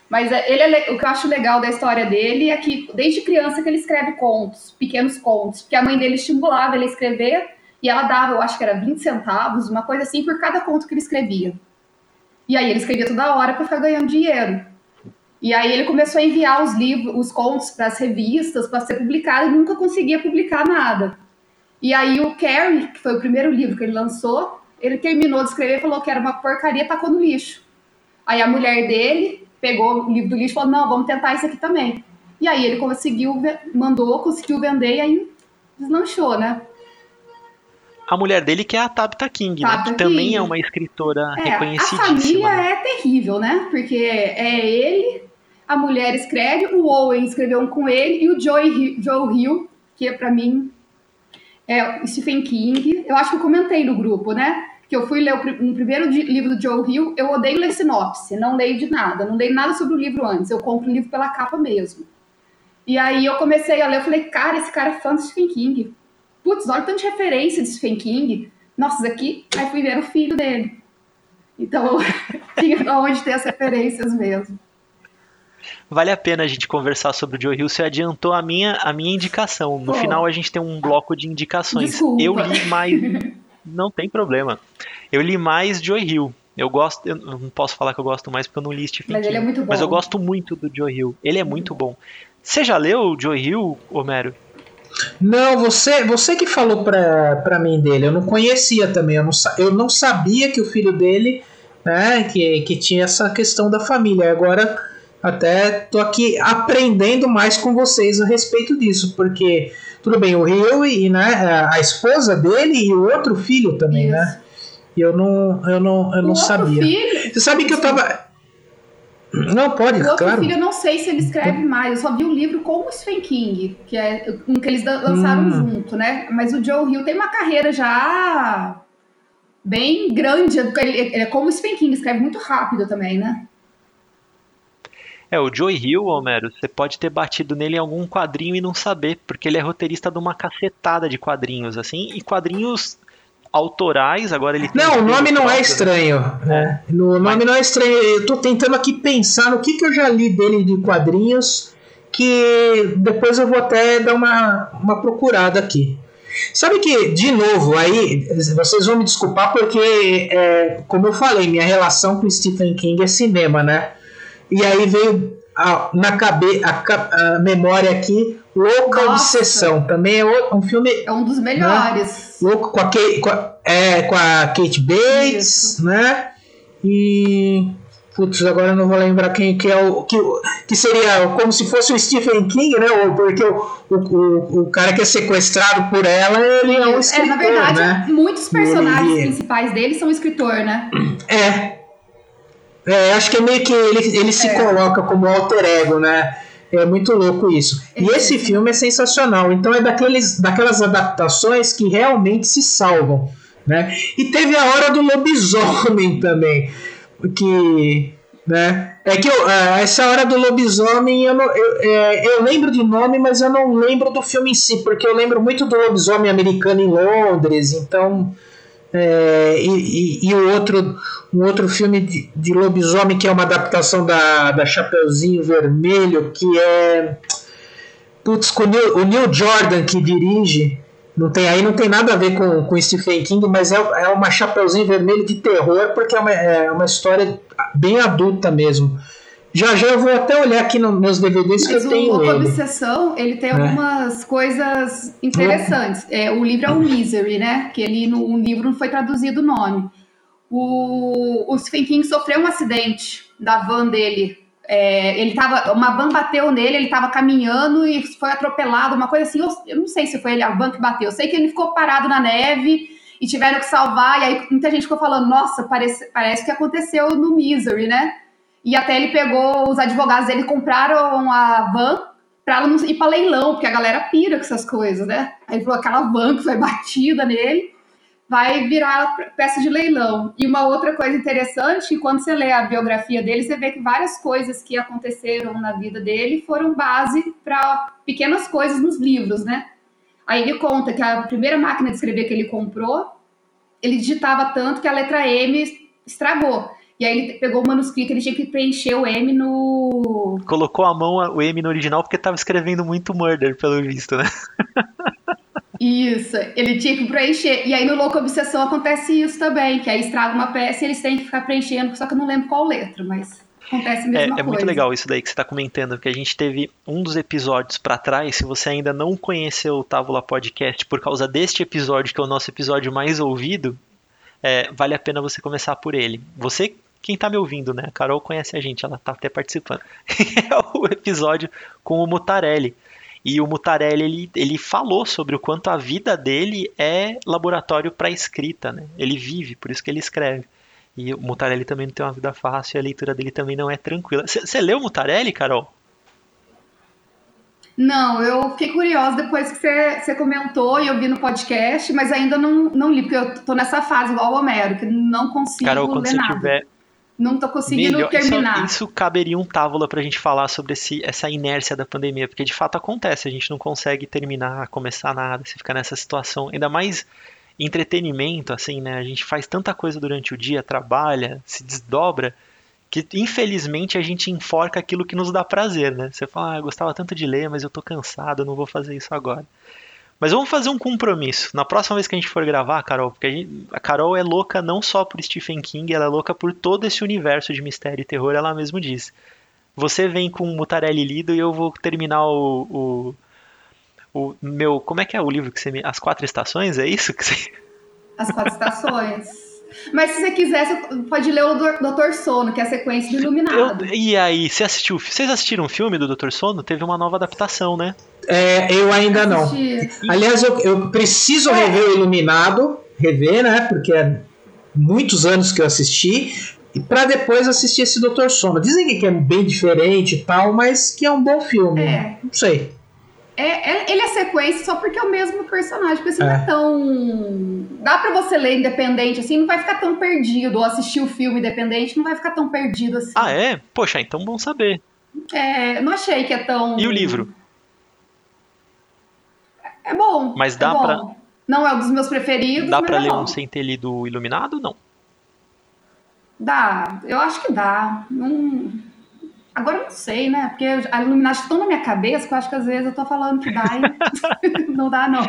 Mas é, ele é, o que eu acho legal da história dele é que desde criança que ele escreve contos, pequenos contos, porque a mãe dele estimulava ele a escrever e ela dava, eu acho que era 20 centavos, uma coisa assim, por cada conto que ele escrevia. E aí ele escrevia toda hora para ficar ganhando dinheiro. E aí ele começou a enviar os livros, os contos para as revistas para ser publicado e nunca conseguia publicar nada. E aí o Carrie, que foi o primeiro livro que ele lançou, ele terminou de escrever e falou que era uma porcaria, tacou no lixo. Aí a mulher dele pegou o livro do lixo e falou: não, vamos tentar isso aqui também. E aí ele conseguiu, mandou, conseguiu vender e aí deslanchou, né? A mulher dele que é a Tabitha King, né? Tabitha né? Que King. também é uma escritora é, reconhecidíssima. A família né? é terrível, né? Porque é ele, a mulher escreve, o Owen escreveu um com ele e o Joe, Joe Hill, que é para mim é Stephen King. Eu acho que eu comentei no grupo, né? Que eu fui ler um primeiro livro do Joe Hill, eu odeio ler sinopse, não leio de nada, não leio nada sobre o livro antes, eu compro o livro pela capa mesmo. E aí eu comecei a ler, eu falei, cara, esse cara é fã do Stephen King. Putz, olha tanta referência de Stephen King. Nossa, aqui, aí fui ver o filho dele. Então, tinha onde ter as referências mesmo. Vale a pena a gente conversar sobre o Joe Hill. Você adiantou a minha, a minha indicação. No Pô. final a gente tem um bloco de indicações. Desculpa. Eu li mais não tem problema. Eu li mais Joe Hill. Eu gosto, eu não posso falar que eu gosto mais porque eu não li Stephen Mas King. Ele é muito bom. Mas eu gosto muito do Joe Hill. Ele é muito bom. Você já leu o Joe Hill, Homero? Não, você, você que falou pra, pra mim dele. Eu não conhecia também. Eu não, eu não sabia que o filho dele, né, que, que tinha essa questão da família. Agora até tô aqui aprendendo mais com vocês a respeito disso, porque tudo bem, o Rio e né, a esposa dele e o outro filho também, né? Isso. né? E eu não, eu não, eu não sabia. Filho? Você sabe que eu tava. Não, pode, o outro claro. filho, eu não sei se ele escreve mais. Eu só vi o livro com o Stephen King, que é um que eles lançaram hum. junto, né? Mas o Joe Hill tem uma carreira já bem grande. Ele é como o Stephen King, escreve muito rápido também, né? É, o Joey Hill, Homero, você pode ter batido nele em algum quadrinho e não saber, porque ele é roteirista de uma cacetada de quadrinhos, assim, e quadrinhos autorais, agora ele Não, o nome não é estranho. Né? O nome Mas... não é estranho. Eu tô tentando aqui pensar no que, que eu já li dele de quadrinhos, que depois eu vou até dar uma, uma procurada aqui. Sabe que, de novo, aí vocês vão me desculpar porque, é, como eu falei, minha relação com Stephen King é cinema, né? E aí veio a, na cabeça a, a, memória aqui Louca Nossa. Obsessão. Também é um filme. É um dos melhores. Né? Louco com a, Kate, com a, é, com a Kate Bates, Isso. né? E Putz, agora eu não vou lembrar quem que é o. Que, que seria como se fosse o Stephen King, né? Porque o, o, o, cara que é sequestrado por ela, ele é um escritor. É, na verdade, né? muitos personagens principais dele são escritor, né? É. É, acho que é meio que ele, ele se é. coloca como alter ego, né? É muito louco isso. É. E esse filme é sensacional. Então é daqueles, daquelas adaptações que realmente se salvam. Né? E teve a hora do lobisomem também que né? É que eu, é, essa hora do lobisomem eu, não, eu, é, eu lembro de nome, mas eu não lembro do filme em si, porque eu lembro muito do lobisomem americano em Londres, então. É, e, e, e, o outro, um outro filme de, de, lobisomem que é uma adaptação da, da Chapeuzinho Vermelho, que é. Putz, o Neil, o Neil Jordan que dirige. Não tem, aí não tem nada a ver com, com Stephen King, mas é, é uma Chapeuzinho Vermelho de terror, porque é uma, é uma história bem adulta mesmo. Já já eu vou até olhar aqui nos meus DVDs que Mas eu tenho. O Obsessão, ele tem é. algumas coisas interessantes. É, o livro é o Misery, né? Que ele no um livro não foi traduzido o nome. O, o Stephen King sofreu um acidente da van dele é, ele tava, uma van bateu nele, ele estava caminhando e foi atropelado, uma coisa assim. Eu, eu, não sei se foi ele, a van que bateu. Eu sei que ele ficou parado na neve e tiveram que salvar. E aí muita gente ficou falando: Nossa, parece, parece que aconteceu no Misery, né? E até ele pegou, os advogados dele compraram a van para ela ir para leilão, porque a galera pira com essas coisas, né? Aí ele falou: aquela van que foi batida nele vai virar peça de leilão. E uma outra coisa interessante, quando você lê a biografia dele, você vê que várias coisas que aconteceram na vida dele foram base para pequenas coisas nos livros, né? Aí ele conta que a primeira máquina de escrever que ele comprou, ele digitava tanto que a letra M estragou. E aí ele pegou o manuscrito, ele tinha que preencher o M no. Colocou a mão o M no original porque estava escrevendo muito murder, pelo visto, né? Isso, ele tinha que preencher. E aí no Louco Obsessão acontece isso também, que aí estraga uma peça e eles têm que ficar preenchendo, só que eu não lembro qual letra, mas acontece a mesma é, coisa. É muito legal isso daí que você está comentando, porque a gente teve um dos episódios para trás, se você ainda não conheceu o Távola Podcast por causa deste episódio, que é o nosso episódio mais ouvido, é, vale a pena você começar por ele. Você quem está me ouvindo, né? A Carol conhece a gente, ela está até participando. é o episódio com o Mutarelli. E o Mutarelli ele, ele falou sobre o quanto a vida dele é laboratório para escrita, né? Ele vive, por isso que ele escreve. E o Mutarelli também não tem uma vida fácil e a leitura dele também não é tranquila. Você leu o Mutarelli, Carol? Não, eu fiquei curiosa depois que você comentou e eu vi no podcast, mas ainda não, não li, porque eu tô nessa fase igual o Homero, que não consigo Carol, quando ler você nada. Tiver não tô conseguindo Melhor, terminar. Isso, isso caberia um távola pra gente falar sobre esse, essa inércia da pandemia, porque de fato acontece, a gente não consegue terminar, começar nada, você fica nessa situação, ainda mais entretenimento, assim, né? A gente faz tanta coisa durante o dia, trabalha, se desdobra, que infelizmente a gente enforca aquilo que nos dá prazer, né? Você fala, ah, eu gostava tanto de ler, mas eu tô cansado, eu não vou fazer isso agora. Mas vamos fazer um compromisso. Na próxima vez que a gente for gravar, Carol, porque a, gente, a, Carol é louca não só por Stephen King, ela é louca por todo esse universo de mistério e terror, ela mesmo diz. Você vem com o Mutarelli lido e eu vou terminar o, o, o, meu. Como é que é o livro que você me. As Quatro Estações? É isso que você. As Quatro Estações. Mas se você quiser, você pode ler o Doutor Sono, que é a sequência do Iluminado. Eu, e aí, você assistiu? Vocês assistiram o filme do Doutor Sono? Teve uma nova adaptação, né? É, eu ainda não. Aliás, eu, eu preciso é. rever o Iluminado, rever, né? Porque é muitos anos que eu assisti. E para depois assistir esse Doutor Sono. Dizem que é bem diferente e tal, mas que é um bom filme. É. Não sei. É, é, ele é sequência só porque é o mesmo personagem, porque assim, é. não é tão. Dá pra você ler independente, assim, não vai ficar tão perdido, ou assistir o filme independente, não vai ficar tão perdido assim. Ah, é? Poxa, então bom saber. É, não achei que é tão. E o livro? É bom. Mas dá é bom. pra. Não é um dos meus preferidos. Dá pra é ler bom. um sem ter lido Iluminado? Não. Dá, eu acho que dá. Não... Agora eu não sei, né? Porque a Illuminati estão na minha cabeça que eu acho que às vezes eu tô falando que dá e não dá, não.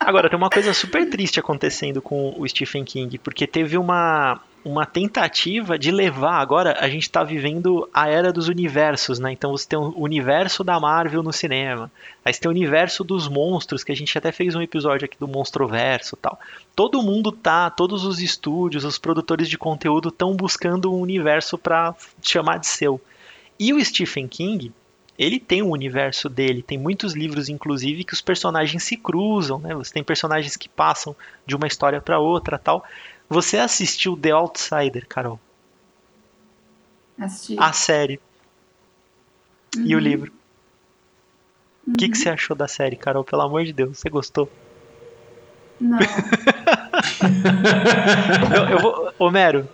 Agora, tem uma coisa super triste acontecendo com o Stephen King, porque teve uma, uma tentativa de levar. Agora a gente está vivendo a era dos universos, né? Então você tem o universo da Marvel no cinema, aí você tem o universo dos monstros, que a gente até fez um episódio aqui do Monstroverso tal. Todo mundo tá, todos os estúdios, os produtores de conteúdo estão buscando um universo para chamar de seu. E o Stephen King, ele tem um universo dele, tem muitos livros, inclusive, que os personagens se cruzam, né? Você tem personagens que passam de uma história para outra, tal. Você assistiu The Outsider, Carol? Assisti. A série Uhum. e o livro. O que, que você achou da série, Carol? Pelo amor de Deus, você gostou? Não. Eu, eu vou, Homero,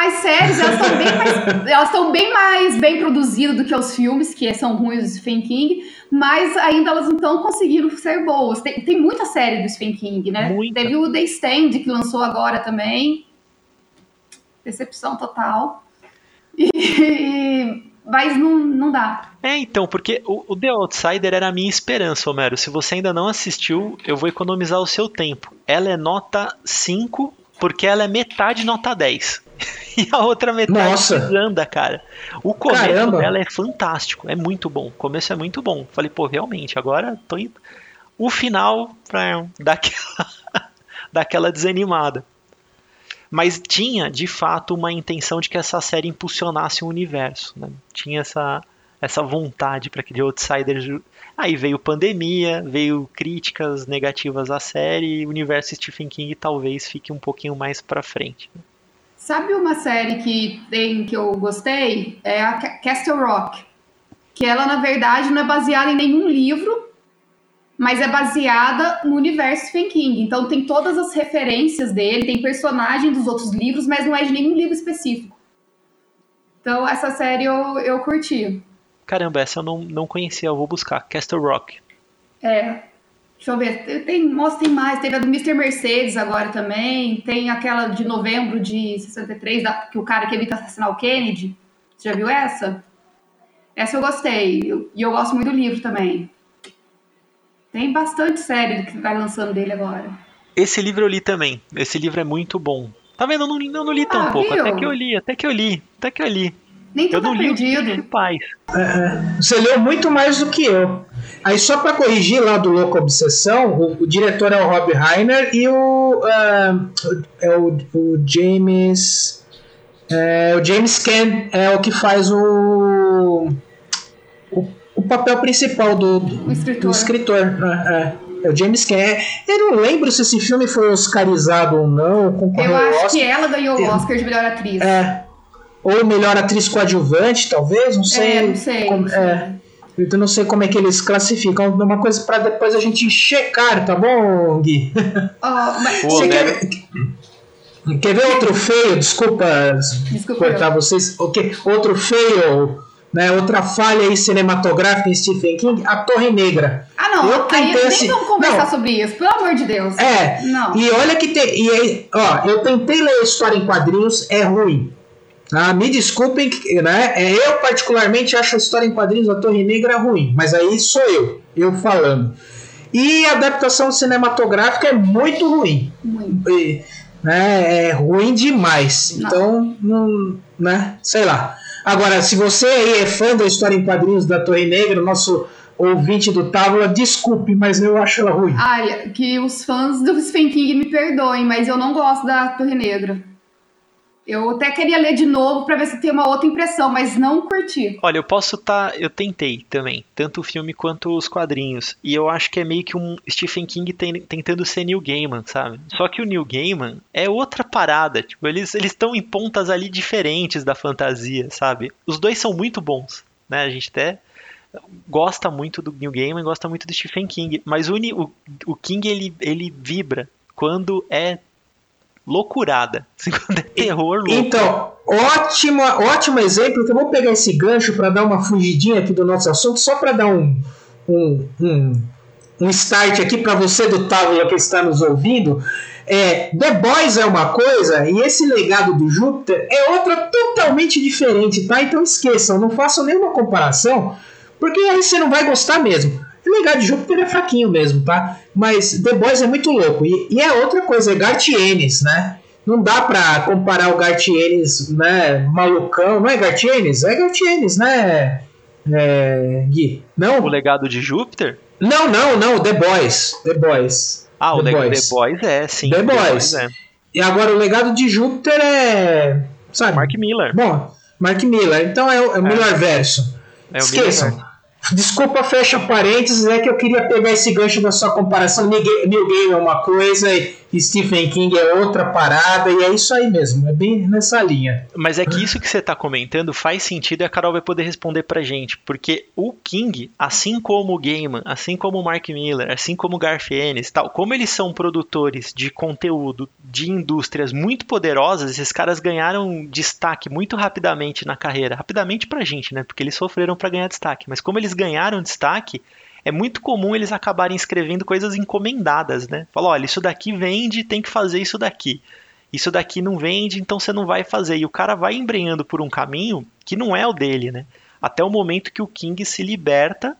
As séries, elas estão bem mais, elas estão bem mais bem produzidas do que os filmes, que são ruins do Stephen King, mas ainda elas não estão conseguindo ser boas. Tem, tem muita série do Stephen King, né? Muita. Teve o The Stand, que lançou agora também. Decepção total. E- mas não, não dá. É, então, porque o, o The Outsider era a minha esperança, Homero. Se você ainda não assistiu, eu vou economizar o seu tempo. Ela é nota 5, porque ela é metade nota 10. e a outra metade Nossa. anda, cara. O começo Caramba. dela é fantástico, é muito bom. O começo é muito bom. Falei, pô, realmente, agora tô indo. O final, pra dar aquela, dar aquela desanimada. Mas tinha, de fato, uma intenção de que essa série impulsionasse o universo. né? Tinha essa, essa vontade para que The Outsider. Aí veio pandemia, veio críticas negativas à série, e o universo Stephen King talvez fique um pouquinho mais pra frente. Sabe uma série que tem que eu gostei? É a Ca- Castle Rock. Que ela, na verdade, não é baseada em nenhum livro, mas é baseada no universo Stephen King. Então tem todas as referências dele, tem personagem dos outros livros, mas não é de nenhum livro específico. Então essa série eu, eu curti. Caramba, essa eu não, não conhecia, eu vou buscar. Castle Rock. É. Deixa eu ver. Tem- Tem, nossa, tem mais. Teve a do Mr. Mercedes agora também. Tem aquela de novembro de 63, da, que o cara que evita assassinar o Kennedy. Você já viu essa? Essa eu gostei. Eu- E eu, gosto muito do livro também. Tem bastante série que vai lançando dele agora. Esse livro eu li também. Esse livro é muito bom. Tá vendo? Eu não, li- eu não li tão Ah, pouco. viu? Até que eu li, até que eu li, até que eu li. Nem Eu não tá li os perdido. principais. Você leu muito mais do que eu. Aí só pra corrigir lá do Louco Obsessão, o, o diretor é o Rob Reiner e o ah, é o, o James é, o James Caan é o que faz o o, o papel principal do, do, O escritor. do escritor. né? É, é o James Caan. Eu não lembro se esse filme foi oscarizado ou não, concorreu Eu acho Oscar. que ela ganhou o Oscar de melhor atriz. É. Ou melhor atriz coadjuvante, talvez, não sei. É, não sei, como- não sei. é. Eu não sei como é que eles classificam. Uma coisa pra depois a gente checar, tá bom, Gui? Ó, mas- Pô, quer, quer ver outro feio? Desculpa Desculpa cortar vocês. Ok, Outro feio, né? Outra falha aí cinematográfica em Stephen King, A Torre Negra. Ah, não. Eu aí tentei nem assi- vamos conversar Não. sobre isso, pelo amor de Deus. É, Não. e olha que tem. E aí, ó, eu tentei ler a história em quadrinhos, é ruim. Ah, me desculpem, né? é, Eu particularmente acho a história em quadrinhos da Torre Negra ruim, mas aí sou eu, eu falando. E a adaptação cinematográfica é muito ruim. Muito. E, né, é ruim demais. Não. Então, não, né? Sei lá. Agora, se você aí é fã da história em quadrinhos da Torre Negra, nosso ouvinte do Távola, desculpe, mas eu acho ela ruim. Olha, que os fãs do Stephen King me perdoem, mas eu não gosto da Torre Negra. Eu até queria ler de novo pra ver se tem uma outra impressão, mas não curti. Olha, eu posso estar. eu tentei também, tanto o filme quanto os quadrinhos. E eu acho que é meio que um Stephen King ten- tentando ser Neil Gaiman, sabe? Só que o Neil Gaiman é outra parada. Tipo, eles estão em pontas ali diferentes da fantasia, sabe? Os dois são muito bons, né? A gente até gosta muito do Neil Gaiman, gosta muito do Stephen King. Mas o, o, o King, ele, ele vibra quando é loucurada. É terror louco. Então, ótimo, ótimo exemplo, que eu vou pegar esse gancho para dar uma fugidinha aqui do nosso assunto, só para dar um, um, um, um start aqui para você do Távola que está nos ouvindo. É, The Boys é uma coisa e esse legado do Júpiter é outra totalmente diferente, tá? Então esqueçam, não façam nenhuma comparação, porque aí você não vai gostar mesmo. O legado de Júpiter é fraquinho mesmo, tá? Mas The Boys é muito louco. E, e é outra coisa, é Garth Ennis, né? não dá pra comparar o Gartienes, né, malucão. Não é Gartienes? É Gartienes, né, é, Gui? Não? O legado de Júpiter? Não, não, não, The Boys. The Boys. Ah, The o legado Boys. The Boys é, sim. The Boys. é. E agora o legado de Júpiter é. Sabe? Mark Miller. Bom, Mark Miller. Então é o, é o Miller verso. É Esqueçam. Desculpa, fecha parênteses, é que eu queria pegar esse gancho da sua comparação. Neil Ga- Neil Gaiman é uma coisa e Stephen King é outra parada, e é isso aí mesmo, é bem nessa linha. Mas é que isso que você tá comentando faz sentido e a Carol vai poder responder pra gente. Porque o King, assim como o Gaiman, assim como o Mark Miller, assim como o Garth Ennis, tal, como eles são produtores de conteúdo de indústrias muito poderosas, esses caras ganharam destaque muito rapidamente na carreira. Rapidamente pra gente, né? Porque eles sofreram pra ganhar destaque. Mas como eles ganharam destaque, é muito comum eles acabarem escrevendo coisas encomendadas, né? Fala, olha, isso daqui vende, tem que fazer isso daqui. Isso daqui não vende, então você não vai fazer. E o cara vai embrenhando por um caminho que não é o dele, né? Até o momento que o King se liberta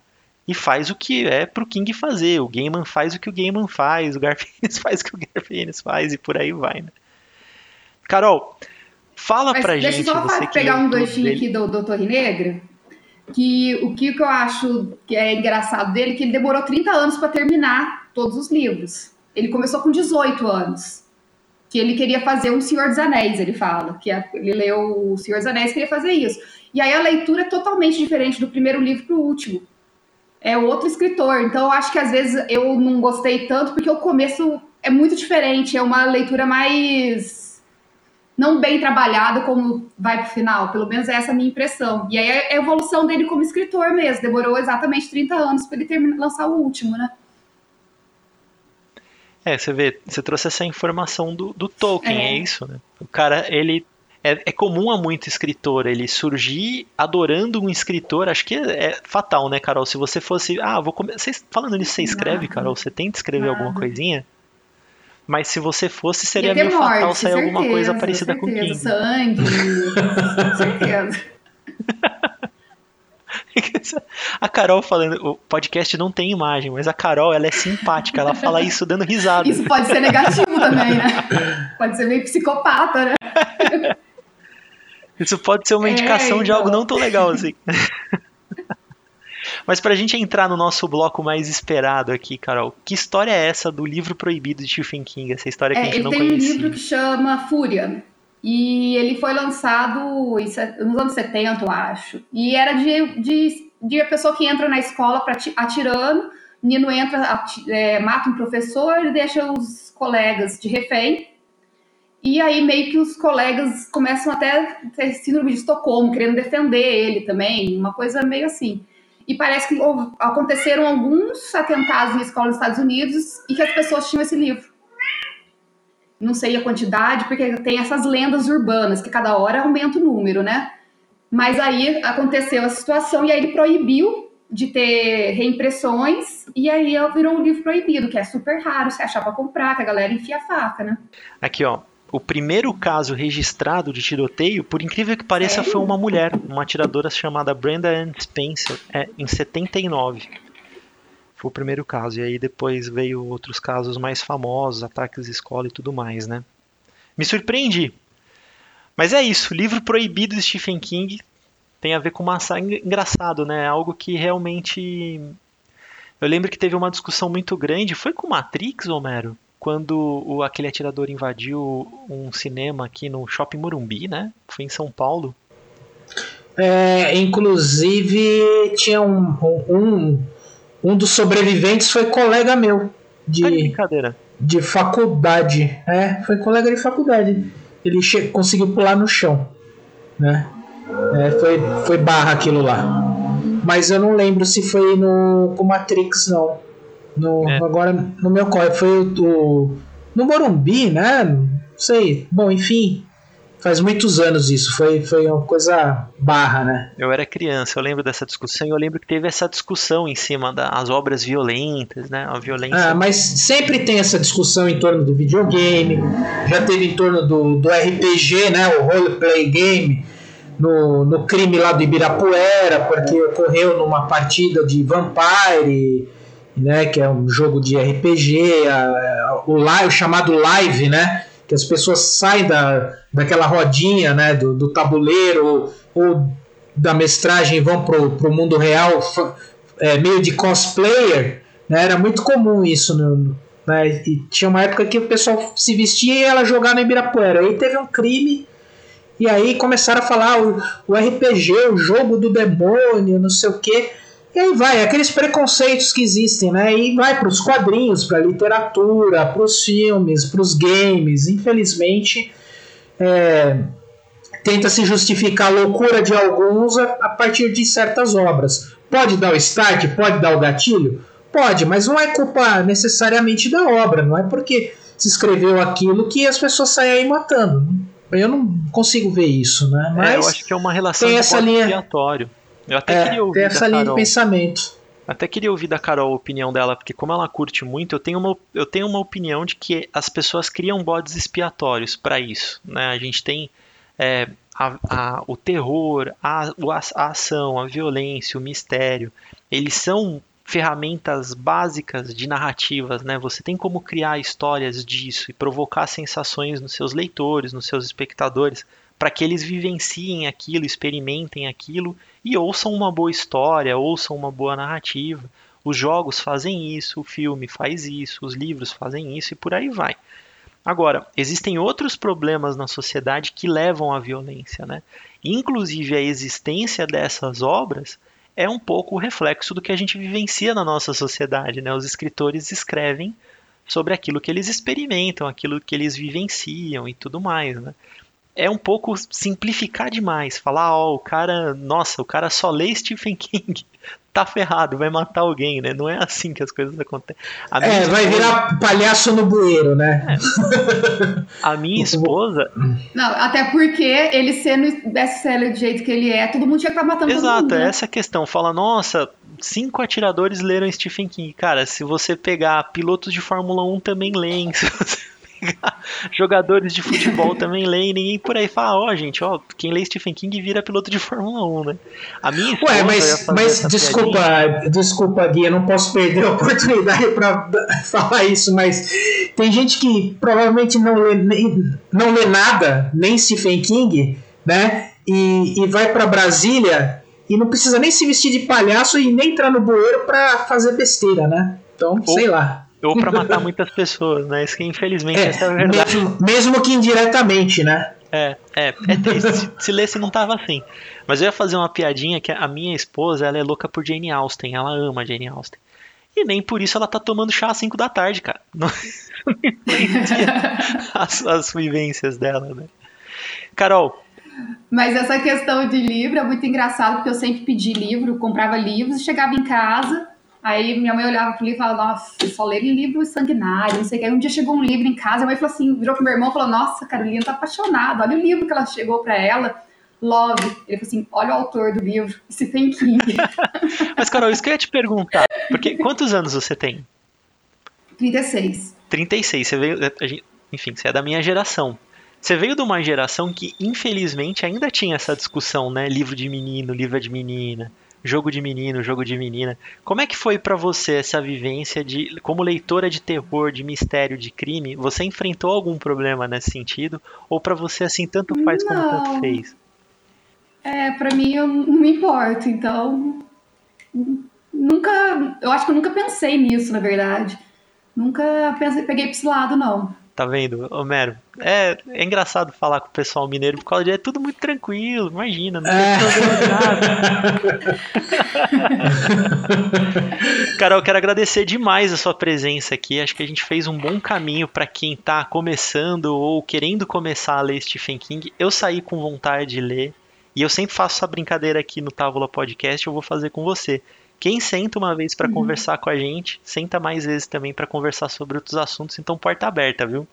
e faz o que é pro King fazer. O Gaiman faz o que o Gaiman faz, o Garfienes faz o que o Garfienes faz e por aí vai, né? Carol, fala Mas pra deixa gente. eu só pegar um ganchinho aqui do, do Torre Negra, que o que eu acho que é engraçado dele, que ele demorou 30 anos para terminar todos os livros. Ele começou com 18 anos. Que ele queria fazer um Senhor dos Anéis, ele fala. Que é- ele leu o Senhor dos Anéis e queria fazer isso. E aí a leitura é totalmente diferente do primeiro livro pro último. É outro escritor. Então eu acho que às vezes eu não gostei tanto, porque o começo é muito diferente. É uma leitura mais não bem trabalhado como vai pro final. Pelo menos essa é a minha impressão. E aí é a evolução dele como escritor mesmo. Demorou exatamente 30 anos para ele terminar, lançar o último, né? É, você vê, você trouxe essa informação do, do Tolkien, é. É. isso, né? O cara, ele. É, é comum a muito escritor ele surgir adorando um escritor. Acho que é, é fatal, né, Carol? Se você fosse. Ah, vou. Vocês, falando nisso, você escreve. Carol? Você tenta escrever Nada. alguma coisinha? Mas se você fosse, seria Ia ter meio fatal morte, sair alguma coisa certeza, parecida com certeza. King. Sangue, certeza. A Carol falando, o podcast não tem imagem, mas a Carol, ela é simpática, ela fala isso dando risada. Isso pode ser negativo também, né? Pode ser meio psicopata, né? Isso pode ser uma É, indicação de então. algo não tão legal assim. Mas pra gente entrar no nosso bloco mais esperado aqui, Carol, que história é essa do livro proibido de Stephen King? Essa história que a É, gente ele não tem um conhecia. livro que chama Fúria. E ele foi lançado nos anos 70, eu acho. E era de, de, de a pessoa que entra na escola pra ati- atirando, o menino entra, ati- é, mata um professor e deixa os colegas de refém. E aí meio que os colegas começam até a ter síndrome de Estocolmo, querendo defender ele também, uma coisa meio assim. E parece que houve- aconteceram alguns atentados em escolas nos Estados Unidos e que as pessoas tinham esse livro não sei a quantidade, porque tem essas lendas urbanas, que cada hora aumenta o número, né? Mas aí aconteceu a situação e aí ele proibiu de ter reimpressões e aí virou um livro proibido, que é super raro se achar pra comprar, que a galera enfia a faca, né? Aqui, ó. O primeiro caso registrado de tiroteio, por incrível que pareça, foi uma mulher, uma atiradora chamada Brenda Ann Spencer, é, em 79. Foi o primeiro caso. E aí depois veio outros casos mais famosos, ataques de escola e tudo mais, né? Me surpreendi. Mas é isso, livro proibido de Stephen King tem a ver com massacre engraçado, né? Algo que realmente eu lembro que teve uma discussão muito grande, foi com Matrix, Homero, quando o, aquele atirador invadiu um cinema aqui no Shopping Morumbi, né? Foi em São Paulo. É, inclusive, tinha um, um, um dos sobreviventes foi colega meu de de, brincadeira. de faculdade. É, foi colega de faculdade. Ele conseguiu pular no chão. Né? É, foi, foi barra aquilo lá. Mas eu não lembro se foi no com Matrix, não. No, É. Agora, no meu corre, foi o, no Morumbi, né? Não sei. Bom, enfim. Faz muitos anos isso. Foi, foi uma coisa barra, né? Eu era criança, eu lembro dessa discussão e eu lembro que teve essa discussão em cima das obras violentas, né? A violência. Ah, mas sempre tem essa discussão em torno do videogame, já teve em torno do, do RPG, né, o roleplay game, no, no crime lá do Ibirapuera, porque ocorreu numa partida de Vampire, né, que é um jogo de RPG, a- a- o, live, o chamado live, né, que as pessoas saem da, daquela rodinha, né, do, do tabuleiro ou, ou, da mestragem e vão pro, pro mundo real é, meio de cosplayer, né, era muito comum isso no, né, e tinha uma época que o pessoal se vestia e ela jogar no Ibirapuera. Aí teve um crime e aí começaram a falar o, o RPG, o jogo do demônio, não sei o que. E aí vai, aqueles preconceitos que existem, né? E vai para os quadrinhos, para a literatura, para os filmes, para os games. Infelizmente, é, tenta se justificar a loucura de alguns a, a partir de certas obras. Pode dar o start, pode dar o gatilho? Pode, mas não é culpa necessariamente da obra, não é porque se escreveu aquilo que as pessoas saem aí matando. Eu não consigo ver isso, né? Mas é, eu acho que é uma relação tem essa linha expiatório. Eu até é, queria ouvir tem essa linha de pensamento. Até queria ouvir da Carol a opinião dela, porque como ela curte muito, eu tenho uma, eu tenho uma opinião de que as pessoas criam bodes expiatórios para isso. Né? A gente tem é, a, a, o terror, a, a ação, a violência, o mistério. Eles são ferramentas básicas de narrativas, né? Você tem como criar histórias disso e provocar sensações nos seus leitores, nos seus espectadores, para que eles vivenciem aquilo, experimentem aquilo e ouçam uma boa história, ouçam uma boa narrativa. Os jogos fazem isso, o filme faz isso, os livros fazem isso e por aí vai. Agora, existem outros problemas na sociedade que levam à violência, né? Inclusive a existência dessas obras é um pouco o reflexo do que a gente vivencia na nossa sociedade. Né? Os escritores escrevem sobre aquilo que eles experimentam, aquilo que eles vivenciam e tudo mais. Né? É um pouco simplificar demais, falar, ó, oh, o cara, nossa, o cara só lê Stephen King tá ferrado, vai matar alguém, né? Não é assim que as coisas acontecem. é, vai esposa... virar palhaço no bueiro, né? É. A minha esposa. Não, até porque ele sendo best-seller do jeito que ele é, todo mundo tinha que estar matando Exato, todo mundo. Exato, né? é essa questão. Fala, nossa, cinco atiradores leram Stephen King. Cara, se você pegar pilotos de Fórmula 1 também leem. Se você jogadores de futebol também leem, ninguém por aí fala, ó, oh, gente, ó, quem lê Stephen King vira piloto de Fórmula 1, né? A minha Ué, mas, mas desculpa, piadinha. desculpa, Gui, eu não posso perder a oportunidade para falar isso, mas tem gente que provavelmente não lê, nem, não lê nada, nem Stephen King, né? E, e vai para Brasília e não precisa nem se vestir de palhaço e nem entrar no bueiro para fazer besteira, né? Então, Ou, sei lá. Ou para matar muitas pessoas, né? Isso que infelizmente é, essa é a verdade. Mesmo, mesmo que indiretamente, né? É, é, é triste. se, se lesse não tava assim. Mas eu ia fazer uma piadinha que a minha esposa, ela é louca por Jane Austen, ela ama Jane Austen. E nem por isso ela tá tomando chá às 5 da tarde, cara. Não, as, as vivências dela, né? Carol. Mas essa questão de livro é muito engraçado, porque eu sempre pedi livro, comprava livros, chegava em casa, Aí minha mãe olhava pro livro e falava, nossa, só ler livro sanguinário, não sei o que. Aí um dia chegou um livro em casa, a mãe falou assim, virou pro meu irmão e falou, nossa, Carolina tá apaixonada, olha o livro que ela chegou para ela. Love. Ele falou assim: olha o autor do livro, Stephen King. Mas, Carol, isso que eu ia te perguntar. Porque quantos anos você tem? 36. 36. Você veio. Enfim, você é da minha geração. Você veio de uma geração que, infelizmente, ainda tinha essa discussão, né? Livro de menino, livro de menina jogo de menino, jogo de menina. Como é que foi para você essa vivência de, como leitora de terror, de mistério, de crime? Você enfrentou algum problema nesse sentido? Ou para você assim tanto faz não. como tanto fez? É, para mim eu não me importo, então nunca, eu acho que eu nunca pensei nisso, na verdade. Nunca pensei, peguei para esse lado não. Tá vendo, Homero? É, é engraçado falar com o pessoal mineiro por causa de é tudo muito tranquilo, imagina, não tem é. nada. Carol, quero agradecer demais a sua presença aqui. Acho que a gente fez um bom caminho para quem tá começando ou querendo começar a ler Stephen King. Eu saí com vontade de ler e eu sempre faço essa brincadeira aqui no Távola Podcast, eu vou fazer com você. Quem senta uma vez para uhum. conversar com a gente, senta mais vezes também para conversar sobre outros assuntos, então porta aberta, viu?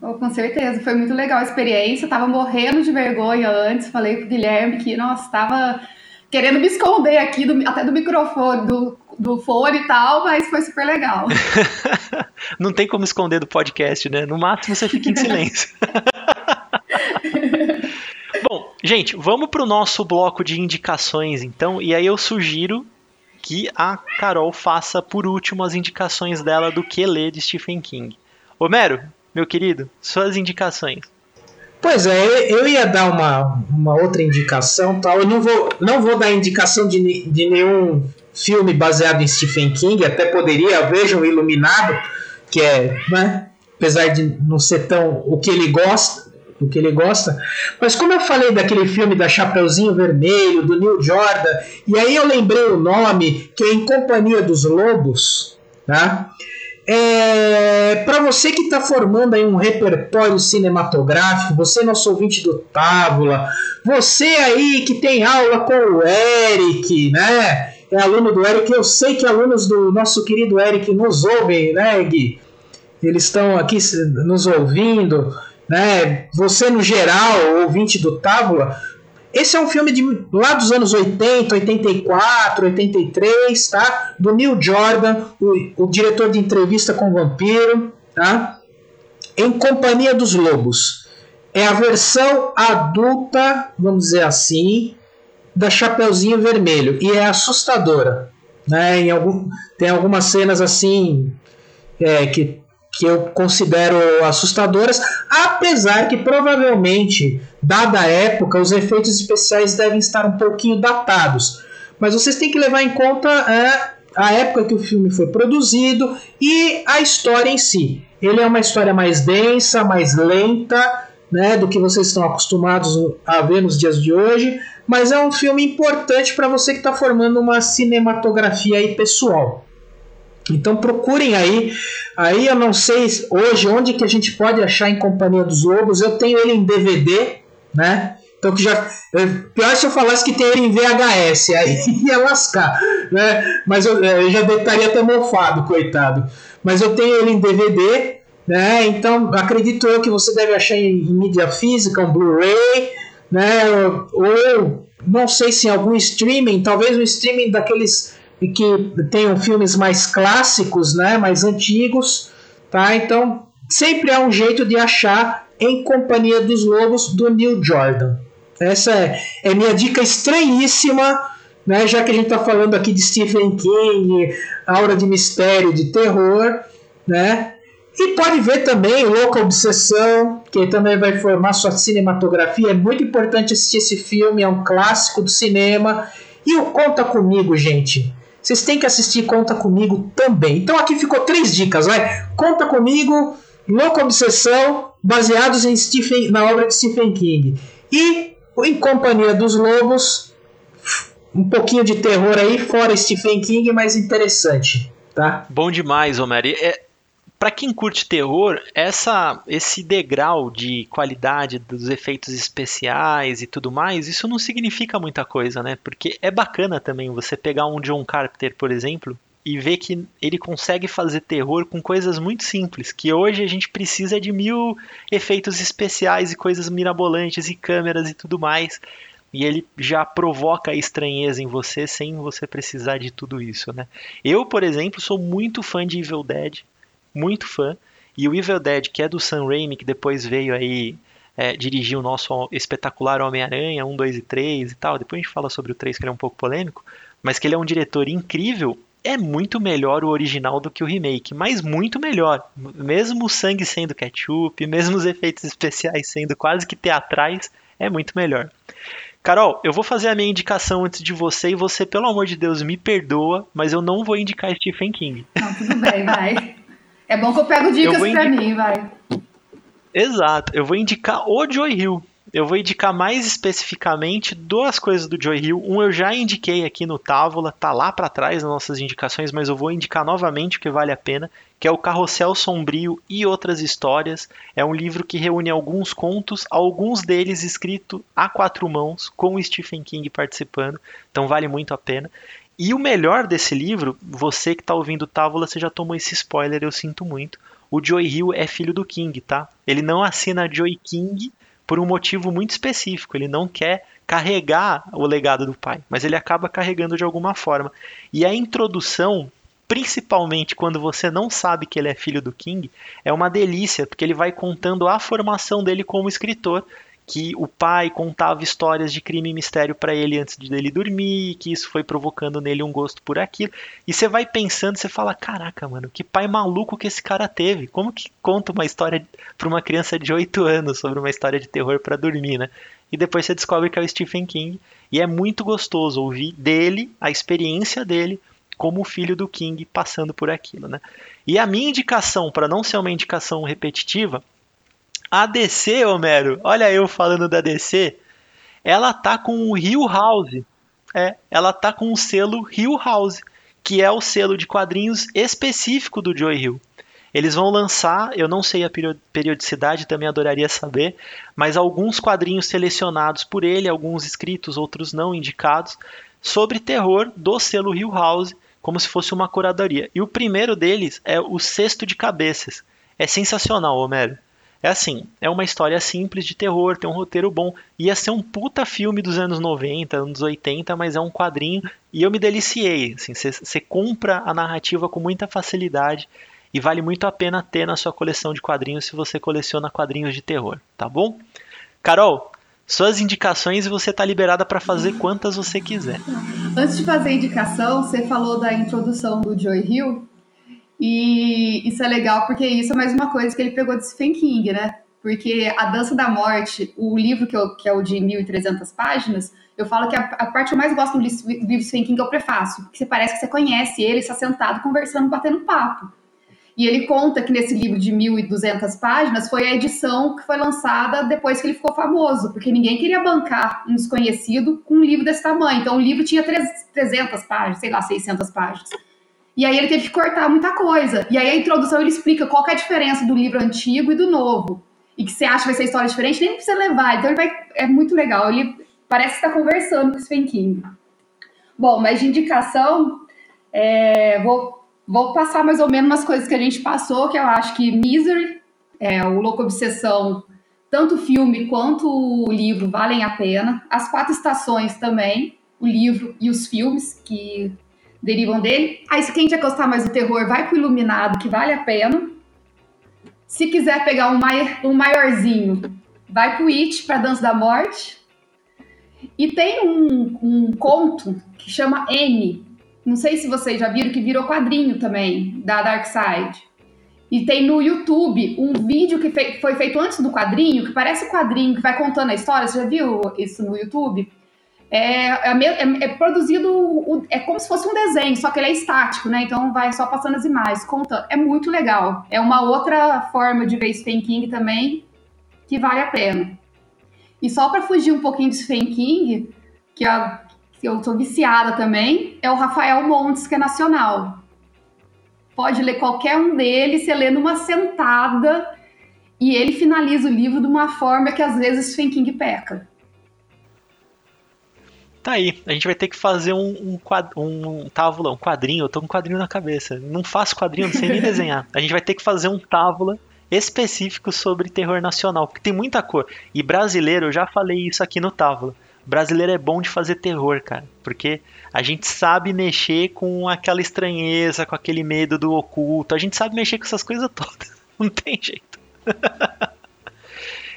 Oh, com certeza, foi muito legal a experiência. Eu tava morrendo de vergonha antes, falei pro Guilherme que, nossa, tava querendo me esconder aqui do, até do microfone, do, do fone e tal, mas foi super legal. Não tem como esconder do podcast, né? No máximo você fica em silêncio. Gente, vamos para o nosso bloco de indicações, então. E aí eu sugiro que a Carol faça por último as indicações dela do que ler de Stephen King. Homero, meu querido, suas indicações. Pois é, eu ia dar uma, uma outra indicação, tal. Eu não vou, não vou dar indicação de, de nenhum filme baseado em Stephen King, até poderia, vejam Iluminado, que é, né, apesar de não ser tão o que ele gosta, o que ele gosta, mas como eu falei daquele filme da Chapeuzinho Vermelho, do Neil Jordan, e aí eu lembrei o nome, que é Em Companhia dos Lobos, tá? É, para você que está formando aí um repertório cinematográfico, você nosso ouvinte do Tábula, você aí que tem aula com o Eric, né? É aluno do Eric, eu sei que alunos do nosso querido Eric nos ouvem, né, Gui? Eles estão aqui nos ouvindo, né? Você no geral, ouvinte do Tábula, esse é um filme de lá dos anos 80, 84, 83, tá? Do Neil Jordan, o, o diretor de entrevista com o vampiro, tá? Em Companhia dos Lobos. É a versão adulta, vamos dizer assim, da Chapeuzinho Vermelho e é assustadora, né? Em algum, tem algumas cenas assim é, que que eu considero assustadoras, apesar que provavelmente, dada a época, os efeitos especiais devem estar um pouquinho datados. Mas vocês têm que levar em conta é, a época que o filme foi produzido e a história em si. Ele é uma história mais densa, mais lenta, né, do que vocês estão acostumados a ver nos dias de hoje, mas é um filme importante para você que está formando uma cinematografia aí pessoal. Então procurem aí. Aí eu não sei hoje onde que a gente pode achar em Companhia dos Lobos. Eu tenho ele em DVD, né? Então que já. Pior se eu falasse que tem ele em VHS, aí ia lascar. Né? Mas eu, eu já estaria até mofado, coitado. Mas eu tenho ele em DVD, né? Então acredito eu que você deve achar em, em mídia física, um Blu-ray, né? Ou, ou não sei se em algum streaming, talvez um streaming daqueles e que tenham filmes mais clássicos, né, mais antigos, tá? Então sempre há um jeito de achar em Companhia dos Lobos do Neil Jordan. Essa é, é minha dica estranhíssima, né? Já que a gente está falando aqui de Stephen King, aura de mistério, de terror, né? E pode ver também Louca Obsessão, que também vai formar sua cinematografia. É muito importante assistir esse filme, é um clássico do cinema. E o Conta Comigo, gente. Vocês têm que assistir Conta Comigo também. Então aqui ficou três dicas, vai. Conta Comigo, Louca Obsessão, baseados em Stephen, na obra de Stephen King. E Em Companhia dos Lobos, um pouquinho de terror aí, fora Stephen King, mas interessante, tá? Bom demais, Homero. É, para quem curte terror, essa, esse degrau de qualidade dos efeitos especiais e tudo mais, isso não significa muita coisa, né? Porque é bacana também você pegar um John Carpenter, por exemplo, e ver que ele consegue fazer terror com coisas muito simples, que hoje a gente precisa de mil efeitos especiais e coisas mirabolantes e câmeras e tudo mais. E ele já provoca estranheza em você sem você precisar de tudo isso, né? Eu, por exemplo, sou muito fã de Evil Dead muito fã. E o Evil Dead, que é do Sam Raimi, que depois veio aí é, dirigir o nosso espetacular Homem-Aranha 1, 2 e 3 e tal. Depois a gente fala sobre o 3, que ele é um pouco polêmico. Mas que ele é um diretor incrível. É muito melhor o original do que o remake, mas muito melhor. Mesmo o sangue sendo ketchup, mesmo os efeitos especiais sendo quase que teatrais, é muito melhor. Carol, eu vou fazer a minha indicação antes de você e você, pelo amor de Deus, me perdoa, mas eu não vou indicar Stephen King. Não, tudo bem, vai. É bom que eu pego dicas eu pra mim, vai. Exato. Eu vou indicar o Joy Hill. Eu vou indicar mais especificamente duas coisas do Joy Hill. Um eu já indiquei aqui no Távola, tá lá para trás nas nossas indicações, mas eu vou indicar novamente porque vale a pena, que é o Carrossel Sombrio e Outras Histórias. É um livro que reúne alguns contos, alguns deles escritos a quatro mãos, com o Stephen King participando, então vale muito a pena. E o melhor desse livro, você que está ouvindo Távola, você já tomou esse spoiler, eu sinto muito. O Joy Hill é filho do King, tá? Ele não assina Joy King por um motivo muito específico. Ele não quer carregar o legado do pai, mas ele acaba carregando de alguma forma. E a introdução, principalmente quando você não sabe que ele é filho do King, é uma delícia, porque ele vai contando a formação dele como escritor que o pai contava histórias de crime e mistério para ele antes de ele dormir, que isso foi provocando nele um gosto por aquilo. E você vai pensando, você fala: "Caraca, mano, que pai maluco que esse cara teve. Como que conta uma história para uma criança de 8 anos sobre uma história de terror para dormir, né?" E depois você descobre que é o Stephen King, e é muito gostoso ouvir dele, a experiência dele como filho do King passando por aquilo, né? E a minha indicação, para não ser uma indicação repetitiva, a DC, Homero, olha eu falando da DC, ela tá com o Hill House. É, ela tá com o selo Hill House, que é o selo de quadrinhos específico do Joe Hill. Eles vão lançar, eu não sei a periodicidade, também adoraria saber, mas alguns quadrinhos selecionados por ele, alguns escritos, outros não indicados, sobre terror do selo Hill House, como se fosse uma curadoria. E o primeiro deles é o Cesto de Cabeças. É sensacional, Homero. É assim, é uma história simples de terror, tem um roteiro bom. Ia ser um puta filme dos anos 90, anos 80, mas é um quadrinho e eu me deliciei. Você assim, compra a narrativa com muita facilidade e vale muito a pena ter na sua coleção de quadrinhos se você coleciona quadrinhos de terror, tá bom? Carol, suas indicações e você está liberada para fazer quantas você quiser. Antes de fazer a indicação, você falou da introdução do Joy Hill e isso é legal porque isso é mais uma coisa que ele pegou de Stephen King, né? Porque A Dança da Morte, o livro que, eu, que é o de 1.300 páginas, eu falo que a, a, parte que eu mais gosto do livro Stephen King é o prefácio, porque você parece que você conhece ele, está sentado conversando, batendo papo. E ele conta que nesse livro de 1.200 páginas foi a edição que foi lançada depois que ele ficou famoso, porque ninguém queria bancar um desconhecido com um livro desse tamanho. Então o livro tinha 300 páginas, sei lá, 600 páginas. E aí ele teve que cortar muita coisa. E aí a introdução ele explica qual é a diferença do livro antigo e do novo. E que você acha que vai ser história diferente, nem precisa levar. Então ele vai, é muito legal. Ele parece estar conversando com o Stephen King. Bom, mas de indicação, é, vou, vou passar mais ou menos umas coisas que a gente passou, que eu acho que Misery, é, o Louco Obsessão, tanto o filme quanto o livro valem a pena. As Quatro Estações também, o livro e os filmes, que derivam dele. Aí, se quem quer gostar mais do terror, vai pro Iluminado, que vale a pena. Se quiser pegar um, um maiorzinho, vai pro It, pra Dança da Morte. E tem um, um conto que chama N. Não sei se vocês já viram, que virou quadrinho também, da Dark Side. E tem no YouTube um vídeo que foi feito antes do quadrinho, que parece quadrinho, que vai contando a história. Você já viu isso no YouTube? É, é, é, é, produzido, é como se fosse um desenho, só que ele é estático, né? Então vai só passando as imagens, conta. É muito legal. É uma outra forma de ver Stephen King também que vale a pena. E só para fugir um pouquinho de Stephen King, que, que eu sou viciada também, é o Rafael Montes, que é nacional. Pode ler qualquer um deles, você lê numa sentada e ele finaliza o livro de uma forma que às vezes Stephen King peca. Tá aí, a gente vai ter que fazer um, um, quad, um tábula, um quadrinho. Eu tô com um quadrinho na cabeça. Não faço quadrinho, não sei nem desenhar. A gente vai ter que fazer um tábula específico sobre terror nacional, porque tem muita cor. E brasileiro, eu já falei isso aqui no tábula. Brasileiro é bom de fazer terror, cara, porque a gente sabe mexer com aquela estranheza, com aquele medo do oculto. A gente sabe mexer com essas coisas todas. Não tem jeito.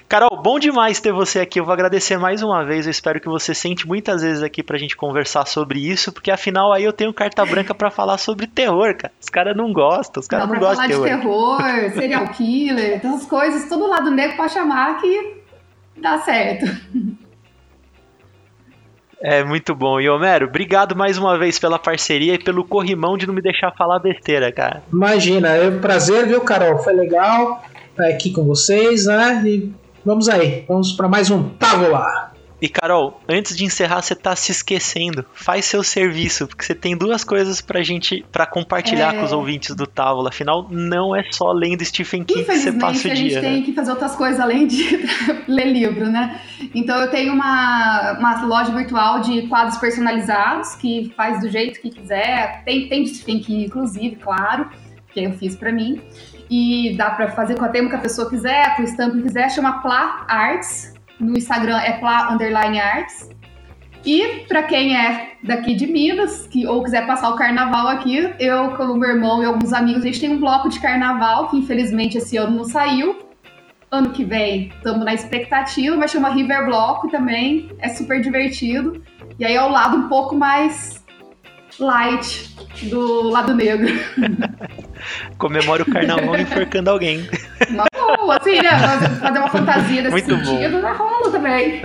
Carol, bom demais ter você aqui. Eu vou agradecer mais uma vez. Eu espero que você sente muitas vezes aqui pra gente conversar sobre isso, porque afinal aí eu tenho carta branca para falar sobre terror, cara. Os caras não gostam, os caras não, não gostam de terror. de terror, serial killer, essas coisas, todo lado negro pra chamar que dá certo. É muito bom. E Homero, obrigado mais uma vez pela parceria e pelo corrimão de não me deixar falar besteira, cara. Imagina, é um prazer, viu, Carol? Foi legal estar aqui com vocês, né? E Vamos aí, vamos para mais um Távola. E Carol, antes de encerrar, você tá se esquecendo. Faz seu serviço, porque você tem duas coisas pra gente para compartilhar é... com os ouvintes do Távola. Afinal, não é só lendo Stephen King que você passa o dia. A gente né? tem que fazer outras coisas além de ler livro, né? Então eu tenho uma, uma loja virtual de quadros personalizados que faz do jeito que quiser. Tem, tem Stephen King, inclusive, claro, que eu fiz para mim e dá para fazer com a tema que a pessoa quiser, com o estampo que quiser, chama Pla Arts. No Instagram é Pla Underline Arts. E para quem é daqui de Minas, que ou quiser passar o carnaval aqui, eu com o meu irmão e alguns amigos, a gente tem um bloco de carnaval que infelizmente esse ano não saiu. ano que vem estamos na expectativa, mas chama River Block também, é super divertido. E aí é o lado um pouco mais light do lado negro. Comemora o carnaval enforcando alguém. Uma boa, assim, né? Fazer uma fantasia desse Muito sentido, na rola também.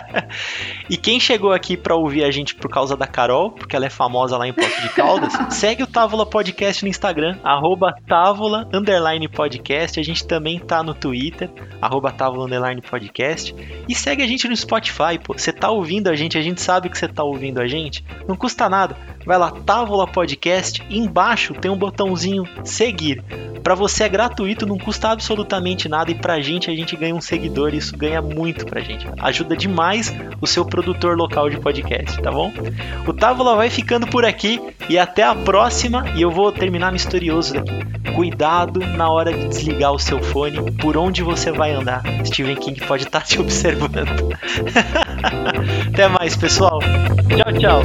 e quem chegou aqui para ouvir a gente por causa da Carol, porque ela é famosa lá em Poço de Caldas, segue o Távola Podcast no Instagram, arroba Távola Underline Podcast. A gente também tá no Twitter, arroba Távola Underline Podcast. E segue a gente no Spotify, pô. Você tá ouvindo a gente, a gente sabe que você tá ouvindo a gente. Não custa nada. Vai lá, Távola Podcast. Embaixo tem um botãozinho seguir. Para você é gratuito, não custa absolutamente nada. E pra gente, a gente ganha um seguidor. Isso ganha muito pra gente. Ajuda demais o seu produtor local de podcast, tá bom? O Távola vai ficando por aqui. E até a próxima. E eu vou terminar misterioso daqui. Cuidado na hora de desligar o seu fone. Por onde você vai andar. Stephen King pode estar te observando. Até mais, pessoal. Tchau, tchau.